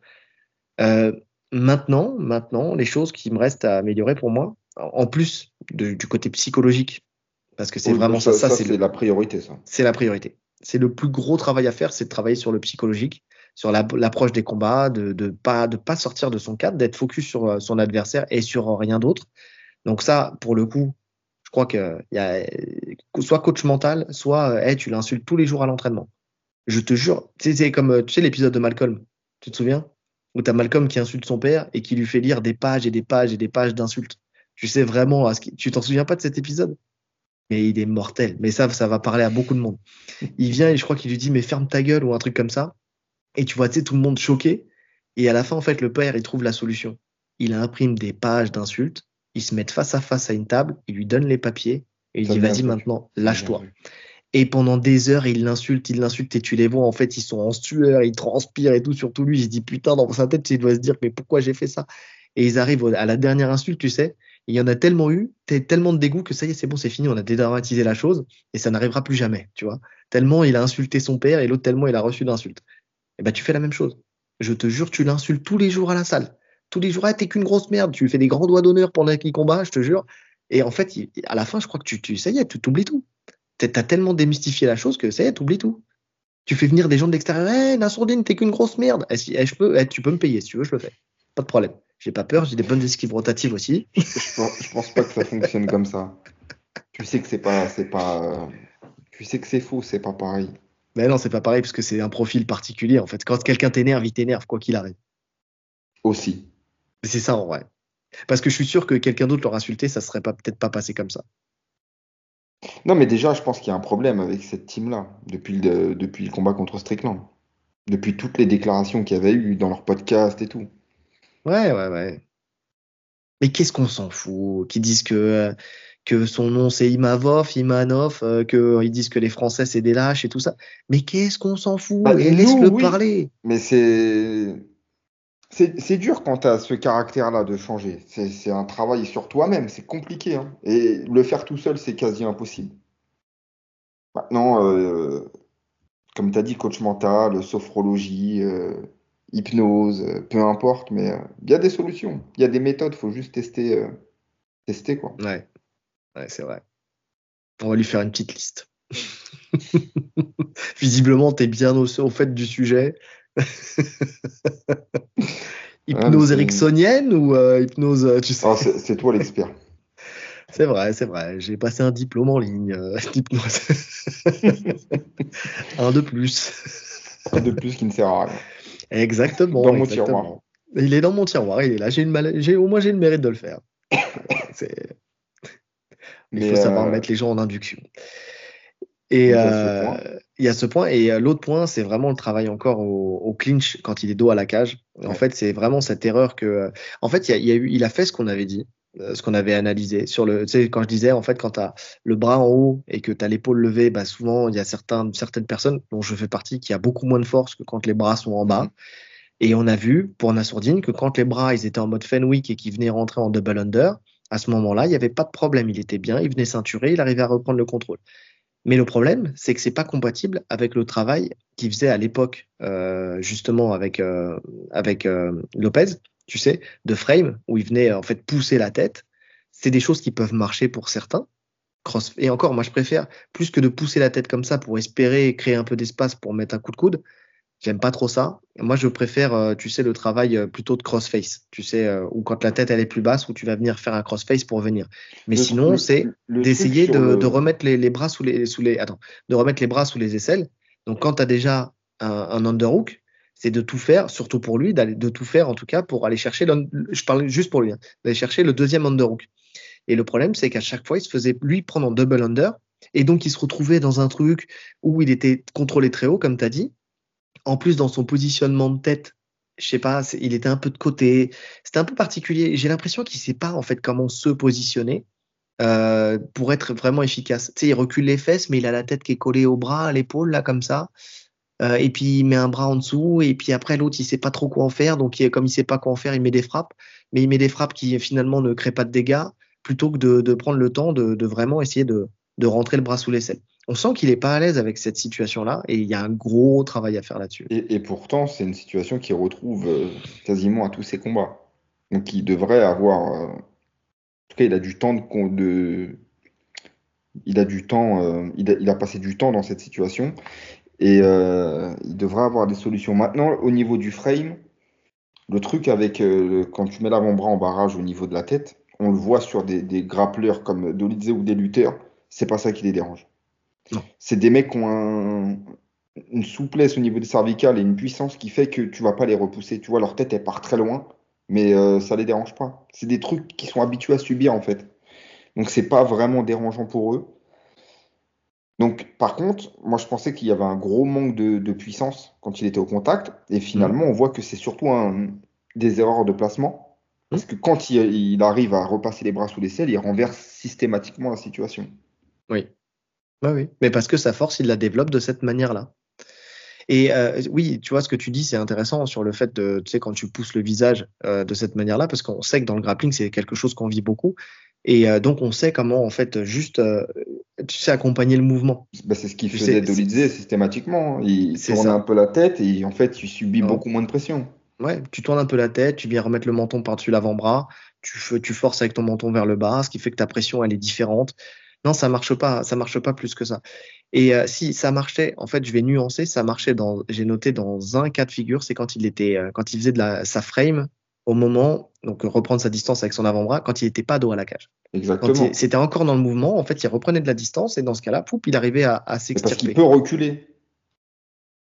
Euh, maintenant, maintenant, les choses qui me restent à améliorer pour moi, en plus du côté psychologique, parce que c'est vraiment ça, ça, c'est la priorité, ça. C'est la priorité. C'est le plus gros travail à faire, c'est de travailler sur le psychologique, sur l'approche des combats, de ne pas, de pas sortir de son cadre, d'être focus sur euh, son adversaire et sur rien d'autre. Donc ça, pour le coup, je crois que y a soit coach mental, soit hey, tu l'insultes tous les jours à l'entraînement. Je te jure, c'est comme tu sais l'épisode de Malcolm, tu te souviens? Où tu as Malcolm qui insulte son père et qui lui fait lire des pages et des pages et des pages d'insultes. Tu sais vraiment, tu t'en souviens pas de cet épisode? Mais il est mortel. Mais ça, ça va parler à beaucoup de monde. Il vient et je crois qu'il lui dit, mais ferme ta gueule ou un truc comme ça. Et tu vois, tu sais, tout le monde choqué. Et à la fin, en fait, le père, il trouve la solution. Il imprime des pages d'insultes. Ils se mettent face à face à une table. Il lui donne les papiers. Et il dit, vas-y maintenant, lâche-toi. Et pendant des heures, il l'insulte, il l'insulte, et tu les vois, en fait, ils sont en sueur, ils transpirent et tout, surtout lui, il se dit, putain, dans sa tête, il doit se dire, mais pourquoi j'ai fait ça? Et ils arrivent à la dernière insulte, tu sais, il y en a tellement eu, tellement de dégoût que ça y est, c'est bon, c'est fini, on a dédramatisé la chose, et ça n'arrivera plus jamais, tu vois. Tellement il a insulté son père, et l'autre tellement il a reçu d'insultes eh ben tu fais la même chose. Je te jure, tu l'insultes tous les jours à la salle. Tous les jours, ah, t'es qu'une grosse merde. Tu fais des grands doigts d'honneur pendant qu'il combat, je te jure. Et en fait, à la fin, je crois que tu, tu ça y est, tu t'oublies tout. T'as tellement démystifié la chose que ça y est, t'oublies tout. Tu fais venir des gens de l'extérieur, Nassourdine, t'es qu'une grosse merde. Eh, eh, je tu peux me payer si tu veux, je le fais. Pas de problème. J'ai pas peur, j'ai des bonnes esquives rotatives aussi. je, pense, pense pas que ça fonctionne comme ça. Tu sais que c'est pas, c'est pas, euh, tu sais que c'est faux, c'est pas pareil. Mais non, c'est pas pareil parce que c'est un profil particulier en fait. Quand quelqu'un t'énerve, il t'énerve quoi qu'il arrive. Aussi. C'est ça en vrai. Parce que je suis sûr que quelqu'un d'autre l'aurait insulté, ça serait pas peut-être pas passé comme ça. Non, mais déjà, je pense qu'il y a un problème avec cette team-là depuis le, depuis le combat contre Strickland. Depuis toutes les déclarations qu'il y avait eu dans leur podcast et tout. Ouais, ouais, ouais. Mais qu'est-ce qu'on s'en fout? Qu'ils disent que euh, que son nom c'est Imavov, Imanov, euh, qu'ils disent que les Français c'est des lâches et tout ça. Mais qu'est-ce qu'on s'en fout? Bah, Et laisse-le parler. Mais c'est. C'est dur quand tu as ce caractère-là de changer. C'est un travail sur toi-même, c'est compliqué. Hein. Et le faire tout seul, c'est quasi impossible. Maintenant, euh, comme tu as dit, coach mental, sophrologie, euh, hypnose, peu importe, mais il y a des solutions, il y a des méthodes, il faut juste tester, tester quoi. Ouais c'est vrai. On va lui faire une petite liste. Visiblement, tu es bien au, fait du sujet. hypnose ericksonienne ou euh, hypnose, euh, tu sais? ah, C'est toi l'expert. C'est vrai, c'est vrai. J'ai passé un diplôme en ligne euh, un de plus. un de plus qui ne sert à rien. Exactement. Dans mon tiroir. Il est dans mon tiroir, il est là. J'ai une mal... Au moins, j'ai le mérite de le faire. c'est il faut savoir euh, mettre les gens en induction. Et euh, il y a ce point. Et euh, l'autre point, c'est vraiment le travail encore au, clinch quand il est dos à la cage. En fait, c'est vraiment cette erreur que. En fait, il, y a, eu, il a fait ce qu'on avait dit, ce qu'on avait analysé. Sur le, tu sais, quand je disais, en fait, quand tu as le bras en haut et que tu as l'épaule levée, bah, souvent, il y a certains, certaines personnes, dont je fais partie, qui a beaucoup moins de force que quand les bras sont en bas. Mhm. Et on a vu pour Nassourdine que quand les bras ils étaient en mode Fenwick et qu'ils venaient rentrer en double under, à ce moment-là, il n'y avait pas de problème. Il était bien, il venait ceinturer, il arrivait à reprendre le contrôle. Mais le problème, c'est que c'est pas compatible avec le travail qu'il faisait à l'époque, euh, justement avec euh, avec euh, Lopez, tu sais, de frame où il venait en fait pousser la tête. C'est des choses qui peuvent marcher pour certains. Et encore, moi je préfère plus que de pousser la tête comme ça pour espérer créer un peu d'espace pour mettre un coup de coude. J'aime pas trop ça. Moi, je préfère, euh, tu sais, le travail euh, plutôt de crossface. Tu sais, euh, ou quand la tête elle est plus basse, où tu vas venir faire un crossface pour venir. Mais sinon, c'est d'essayer de, de, remettre les, les, bras sous les, sous les, attends, de remettre les bras sous les aisselles. Donc, quand tu as déjà un, un underhook, c'est de tout faire, surtout pour lui, d'aller de tout faire en tout cas pour aller chercher. Je parle juste pour lui, hein, d'aller chercher le deuxième underhook. Et le problème, c'est qu'à chaque fois, il se faisait lui prendre en double under. Et donc, il se retrouvait dans un truc où il était contrôlé très haut, comme tu as dit en plus, dans son positionnement de tête, je sais pas, il était un peu de côté. C'était un peu particulier. J'ai l'impression qu'il sait pas en fait comment se positionner euh, pour être vraiment efficace. Tu sais, il recule les fesses, mais il a la tête qui est collée au bras, à l'épaule là comme ça. Euh, et puis il met un bras en dessous, et puis après l'autre il sait pas trop quoi en faire, donc comme il sait pas quoi en faire, il met des frappes, mais il met des frappes qui finalement ne créent pas de dégâts, plutôt que de, prendre le temps de, vraiment essayer de, de rentrer le bras sous l'aisselle on sent qu'il n'est pas à l'aise avec cette situation-là et il y a un gros travail à faire là-dessus. Et, pourtant, c'est une situation qu'il retrouve euh, quasiment à tous ses combats. Donc il devrait avoir. Euh, en tout cas, il a du temps de. il a du temps. Euh, il, a, passé du temps dans cette situation. Et il devrait avoir des solutions. Maintenant, au niveau du frame, le truc avec quand tu mets l'avant-bras en barrage au niveau de la tête, on le voit sur des, des grappleurs comme Dolidze ou des lutteurs, c'est pas ça qui les dérange. C'est des mecs qui ont une souplesse au niveau des cervicales et une puissance qui fait que tu vas pas les repousser. Tu vois, leur tête, elle part très loin, mais euh, ça les dérange pas. C'est des trucs qui sont habitués à subir, en fait. Donc, c'est pas vraiment dérangeant pour eux. Donc, par contre, moi, je pensais qu'il y avait un gros manque de, puissance quand il était au contact. Et finalement, mmh. on voit que c'est surtout un, des erreurs de placement. Parce que quand il, arrive à repasser les bras sous les selles, il renverse systématiquement la situation. Oui. Bah oui. Mais parce que sa force, il la développe de cette manière-là. Et euh, oui, tu vois, ce que tu dis, c'est intéressant sur le fait de, tu sais, quand tu pousses le visage euh, de cette manière-là, parce qu'on sait que dans le grappling, c'est quelque chose qu'on vit beaucoup. Et euh, donc, on sait comment, en fait, juste, tu sais, accompagner le mouvement. Bah, c'est ce qu'il faisait Dolizé systématiquement. Il tourne un peu la tête et en fait, tu subis beaucoup moins de pression. Ouais, tu tournes un peu la tête, tu viens remettre le menton par-dessus l'avant-bras, tu, tu forces avec ton menton vers le bas, ce qui fait que ta pression, elle est différente. Non, ça marche pas, ça marche pas plus que ça. Et euh, si ça marchait, en fait, je vais nuancer, ça marchait dans, j'ai noté dans un cas de figure, c'est quand il était, euh, quand il faisait de la, sa frame au moment, donc reprendre sa distance avec son avant-bras, quand il n'était pas dos à la cage. Exactement. C'était encore dans le mouvement, en fait, il reprenait de la distance et dans ce cas-là, poup, il arrivait à, à s'extirper. Parce qu'il peut reculer.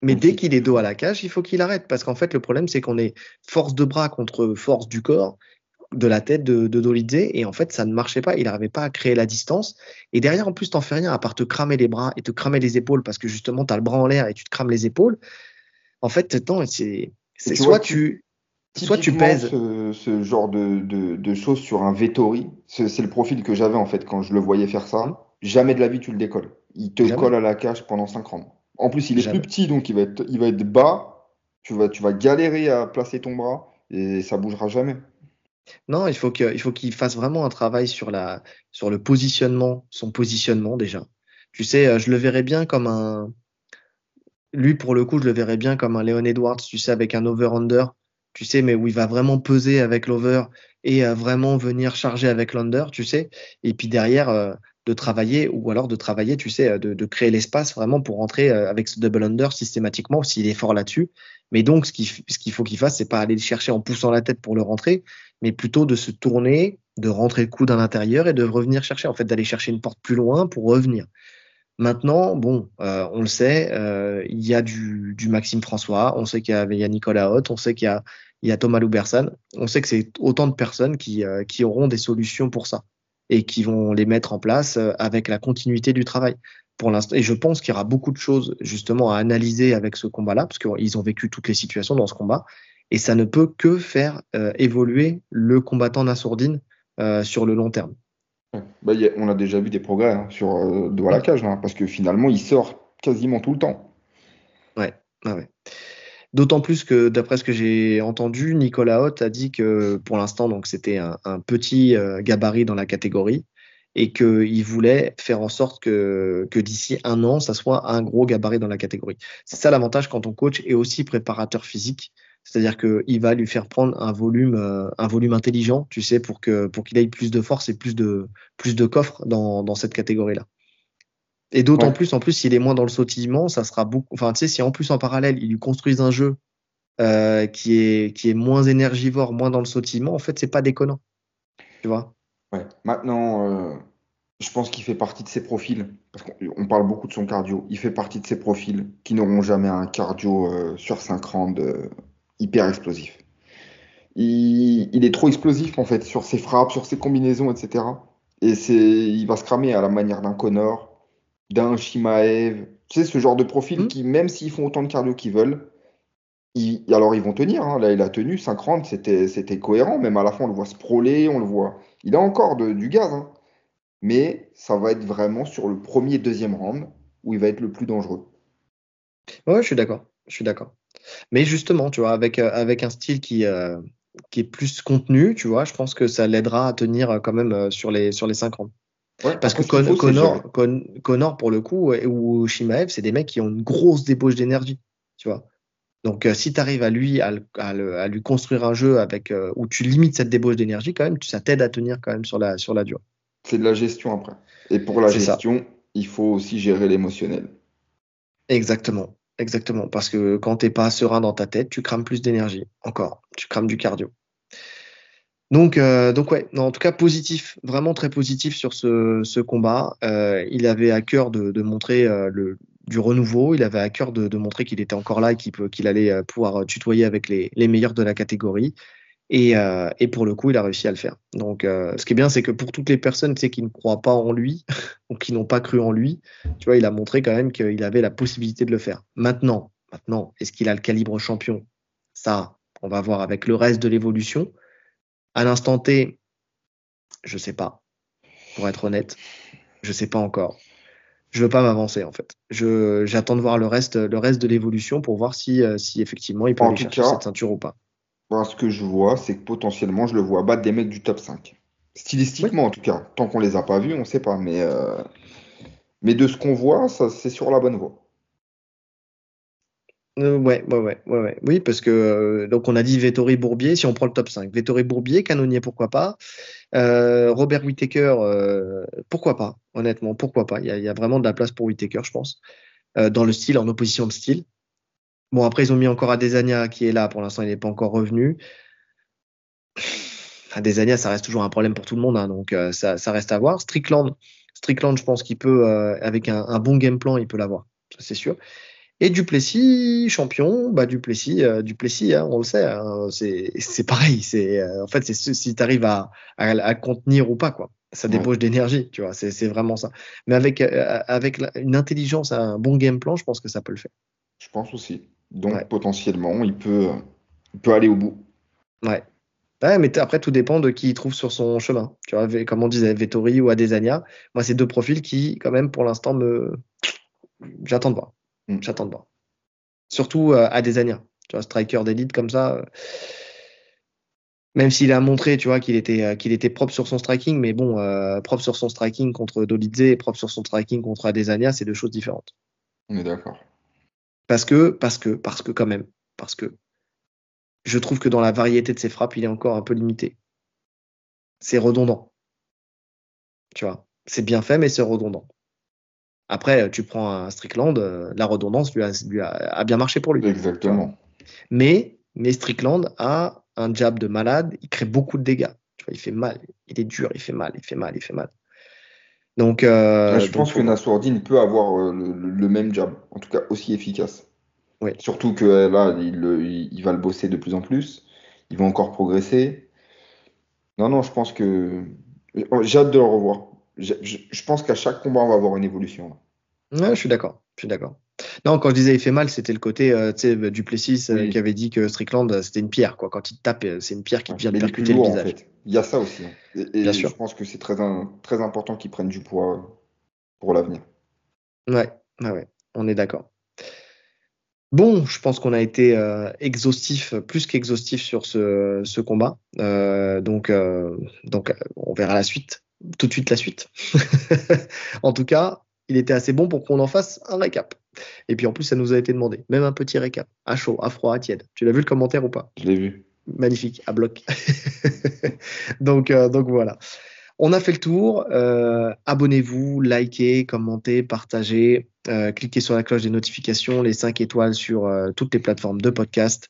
Mais dès qu'il est dos à la cage, il faut qu'il arrête parce qu'en fait, le problème, c'est qu'on est force de bras contre force du corps de la tête de, de et en fait ça ne marchait pas, il n'arrivait pas à créer la distance et derrière en plus t'en fais rien à part te cramer les bras et te cramer les épaules parce que justement tu as le bras en l'air et tu te crames les épaules. En fait, c'est soit tu soit tu pèses ce, genre de, choses sur un Vettori, c'est le profil que j'avais en fait quand je le voyais faire ça. Hum. Jamais de la vie tu le décolles. Il te colle à la cage pendant 5 ans. En plus, il est plus petit donc il va être il va être bas, tu vas tu vas galérer à placer ton bras et ça bougera jamais. Non, il faut qu'il fasse vraiment un travail sur la sur le positionnement, son positionnement déjà. Tu sais, euh, je le verrais bien comme un lui pour le coup, je le verrais bien comme un Leon Edwards, tu sais, avec un over-under, tu sais, mais où il va vraiment peser avec l'over et euh, vraiment venir charger avec l'under, tu sais. Et puis derrière, euh, de travailler ou alors de travailler, tu sais, de, créer l'espace vraiment pour rentrer avec ce double under systématiquement s'il est fort là-dessus. Mais donc, ce qu'il ce qu'il faut qu'il fasse, c'est pas aller le chercher en poussant la tête pour le rentrer, mais plutôt de se tourner, de rentrer le coude à l'intérieur et de revenir chercher, en fait, d'aller chercher une porte plus loin pour revenir. Maintenant, bon, euh, on le sait, euh, il y a du, Maxime François, on sait qu'il y, a Nicolas Hott, on sait qu'il y a, il y a Thomas Loubersan, on sait que c'est autant de personnes qui, euh, qui auront des solutions pour ça et qui vont les mettre en place avec la continuité du travail pour l'instant. Et je pense qu'il y aura beaucoup de choses justement à analyser avec ce combat-là, parce qu'ils ont vécu toutes les situations dans ce combat, et ça ne peut que faire euh, évoluer le combattant Nassourdine euh, sur le long terme. Bah, on a déjà vu des progrès hein, sur euh, de la cage, hein, parce que finalement, il sort quasiment tout le temps. Ouais, ouais. D'autant plus que, d'après ce que j'ai entendu, Nicolas Hott a dit que pour l'instant, donc c'était un, un, petit euh, gabarit dans la catégorie et qu'il voulait faire en sorte que, que d'ici un an, ça soit un gros gabarit dans la catégorie. C'est ça l'avantage quand on coach et aussi préparateur physique. C'est-à-dire qu'il va lui faire prendre un volume, euh, un volume intelligent, tu sais, pour que pour qu'il ait plus de force et plus de plus de coffre dans, dans cette catégorie-là. Et d'autant plus, en plus, s'il est moins dans le sautillement, ça sera beaucoup. Enfin, tu sais, si en plus en parallèle, il lui construisent un jeu euh, qui est qui est moins énergivore, moins dans le sautillement, en fait, c'est pas déconnant. Tu vois? Ouais. Maintenant, euh, je pense qu'il fait partie de ces profils, parce qu'on parle beaucoup de son cardio, il fait partie de ces profils qui n'auront jamais un cardio sur 5 rounds euh, hyper explosif. Il, est trop explosif en fait sur ses frappes, sur ses combinaisons, etc. Et c'est, il va se cramer à la manière d'un Connor, d'un Shimaev. Tu sais, ce genre de profil mmh. qui, même s'ils font autant de cardio qu'ils veulent, alors ils vont tenir. Hein. Là, il a tenu 5 rounds, c'était, c'était cohérent. Même à la fin, on le voit sprawler, on le voit il a encore du gaz, hein. mais ça va être vraiment sur le premier et deuxième round où il va être le plus dangereux. Ouais, je suis d'accord. Je suis d'accord. Mais justement, tu vois, avec, euh, avec un style qui, euh, qui est plus contenu, tu vois, je pense que ça l'aidera à tenir euh, quand même sur les, sur les 5 rounds. Parce que Connor, Connor, pour le coup, ou Shimaev, c'est des mecs qui ont une grosse débauche d'énergie, tu vois. Donc, euh, si tu arrives à lui, à, lui construire un jeu avec euh, où tu limites cette débauche d'énergie, quand même, ça t'aide à tenir quand même sur la, sur la durée. C'est de la gestion après. Et pour la gestion, il faut aussi gérer l'émotionnel. Exactement, exactement. Parce que quand t'es pas serein dans ta tête, tu crames plus d'énergie. Encore, tu crames du cardio. Donc, euh, donc ouais, en tout cas positif, vraiment très positif sur ce, ce combat. Euh, il avait à cœur de, montrer euh, le, du renouveau, il avait à cœur de, de montrer qu'il était encore là et qu'il allait euh, pouvoir tutoyer avec les, les, meilleurs de la catégorie. Et, euh, et, pour le coup, il a réussi à le faire. Donc, ce qui est bien, c'est que pour toutes les personnes tu sais, qui ne croient pas en lui ou qui n'ont pas cru en lui, tu vois, il a montré quand même qu'il avait la possibilité de le faire. Maintenant, maintenant, est-ce qu'il a le calibre champion? Ça, on va voir avec le reste de l'évolution. À l'instant T, je sais pas. Pour être honnête, je sais pas encore. Je veux pas m'avancer en fait. Je j'attends de voir le reste le reste de l'évolution pour voir si euh, si effectivement il peut aller chercher cette ceinture ou pas. Ce que je vois, c'est que potentiellement je le vois battre des mecs du top 5. Stylistiquement en tout cas. Tant qu'on les a pas vus, on sait pas. Mais euh, mais de ce qu'on voit, ça c'est sur la bonne voie. Euh, ouais, ouais, ouais, ouais, Oui, parce que euh, donc on a dit Vettori Bourbier, si on prend le top 5. Vettori Bourbier, Canonnier, pourquoi pas. Euh, Robert Whittaker, pourquoi pas, honnêtement, pourquoi pas. Il y, a, vraiment de la place pour Whittaker, je pense, dans le style, en opposition de style. Bon, après, ils ont mis encore Adesanya qui est là. Pour l'instant, il n'est pas encore revenu. Adesanya, ça reste toujours un problème pour tout le monde, hein, donc ça, ça, reste à voir. Strickland, Strickland, je pense qu'il peut, avec un, un, bon game plan, il peut l'avoir, c'est sûr. Et Duplessis, champion, bah Duplessis, euh, Duplessis, hein, on le sait, hein, c'est pareil. C'est euh, en fait c'est si tu arrives à, à, contenir ou pas quoi. Ça débauche d'énergie, tu vois. C'est vraiment ça. Mais avec euh, avec une intelligence, un bon game plan, je pense que ça peut le faire. Je pense aussi. Donc potentiellement, il peut il peut aller au bout. Ouais. Ouais, mais après, tout dépend de qui il trouve sur son chemin. Tu vois, comme on disait, Vettori ou Adesanya. Moi, c'est deux profils qui, quand même, pour l'instant, me. J'attends de voir. Mm. J'attends de voir. Surtout euh, à des années. Tu vois, striker d'élite comme ça. Euh, même s'il a montré, tu vois, qu'il était, euh, qu'il était propre sur son striking, mais bon, propre sur son striking contre Dolidze et propre sur son striking contre Adesanya, c'est deux choses différentes. On est d'accord. Parce que, parce que, parce que quand même, parce que je trouve que dans la variété de ses frappes, il est encore un peu limité. C'est redondant. Tu vois, c'est bien fait, mais c'est redondant. Après, tu prends un Strickland, euh, la redondance lui a, bien marché pour lui. Exactement. Mais, mais Strickland a un jab de malade, il crée beaucoup de dégâts. Tu vois, il fait mal, il est dur, il fait mal, il fait mal, il fait mal. Donc, euh, je pense que Nassourdine peut avoir euh, le, même jab, en tout cas aussi efficace. Oui. Surtout que là, il, il, va le bosser de plus en plus, il va encore progresser. Non, non, je pense que j'ai hâte de le revoir je, pense qu'à chaque combat, on va avoir une évolution. Ouais, je suis d'accord. Je suis d'accord. Non, quand je disais il fait mal, c'était le côté euh, du Plessis euh, qui avait dit que Strickland euh, c'était une pierre quoi. Quand il te tape, c'est une pierre qui vient de percuter le visage. Il y a ça aussi. Hein. Et, Bien sûr. je pense que c'est très, très important qu'ils prennent du poids pour l'avenir. Ouais, ouais, ouais, on est d'accord. Bon, je pense qu'on a été exhaustif, plus qu'exhaustif sur ce, ce combat. donc, donc, on verra la suite tout de suite la suite. en tout cas, il était assez bon pour qu'on en fasse un récap. Et puis en plus, ça nous a été demandé. Même un petit récap. À chaud, à froid, à tiède. Tu l'as vu le commentaire ou pas? Je l'ai vu. Magnifique, à bloc. donc, euh, donc voilà. On a fait le tour. Euh, abonnez-vous, likez, commentez, partagez. Euh, cliquez sur la cloche des notifications, les 5 étoiles sur toutes les plateformes de podcast.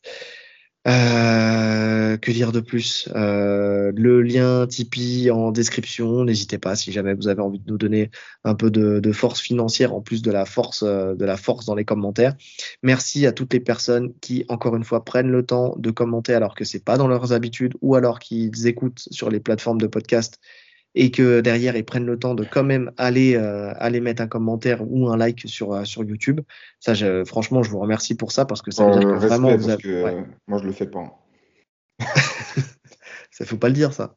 Euh, que dire de plus euh, Le lien Tipeee en description. N'hésitez pas si jamais vous avez envie de nous donner un peu de, force financière en plus de la force euh, de la force dans les commentaires. Merci à toutes les personnes qui encore une fois prennent le temps de commenter alors que c'est pas dans leurs habitudes ou alors qu'ils écoutent sur les plateformes de podcast et que derrière ils prennent le temps de quand même aller euh, aller mettre un commentaire ou un like sur euh, sur YouTube. Ça, je, franchement, je vous remercie pour ça parce que ça veut dire que vraiment vous avez... que, moi je le fais pas. ça faut pas le dire ça.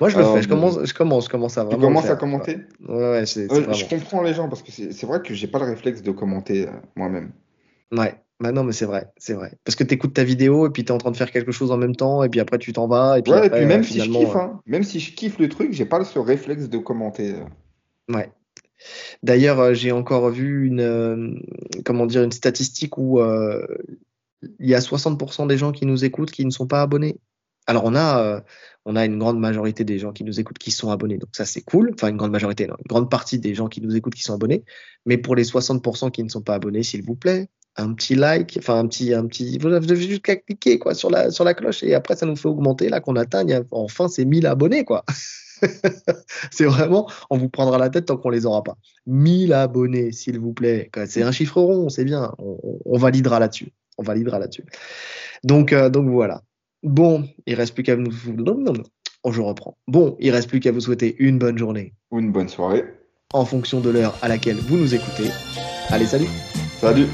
Moi je le fais, je commence, je commence, je commence à vraiment. Tu commences à commenter. Ouais, ouais, c'est, euh, je comprends les gens parce que c'est vrai que j'ai pas le réflexe de commenter moi-même. Ouais. Bah non, mais c'est vrai, c'est vrai. Parce que tu écoutes ta vidéo et puis tu es en train de faire quelque chose en même temps et puis après tu t'en vas. Et puis, ouais, et puis même si je kiffe, hein, même si je kiffe le truc, j'ai pas ce réflexe de commenter. Euh. Ouais. D'ailleurs, euh, j'ai encore vu une, euh, comment dire, une statistique où il y a 60% des gens qui nous écoutent qui ne sont pas abonnés. Alors on a, euh, on a une grande majorité des gens qui nous écoutent qui sont abonnés, donc ça c'est cool. Enfin une grande majorité, une grande partie des gens qui nous écoutent qui sont abonnés. Mais pour les 60% qui ne sont pas abonnés, s'il vous plaît, un petit like, enfin un petit, un petit, vous avez juste qu'à cliquer quoi sur la sur la cloche et après ça nous fait augmenter là qu'on atteigne enfin ces 1000 abonnés quoi. c'est vraiment, on vous prendra la tête tant qu'on les aura pas. 1000 abonnés, s'il vous plaît. C'est un chiffre rond, c'est bien. On, validera là-dessus. On validera là-dessus. Donc, euh, donc voilà. Bon, il reste plus qu'à vous. Non, non, non. Oh, je reprends. Bon, il reste plus qu'à vous souhaiter une bonne journée. Ou une bonne soirée. En fonction de l'heure à laquelle vous nous écoutez. Allez, salut. Salut.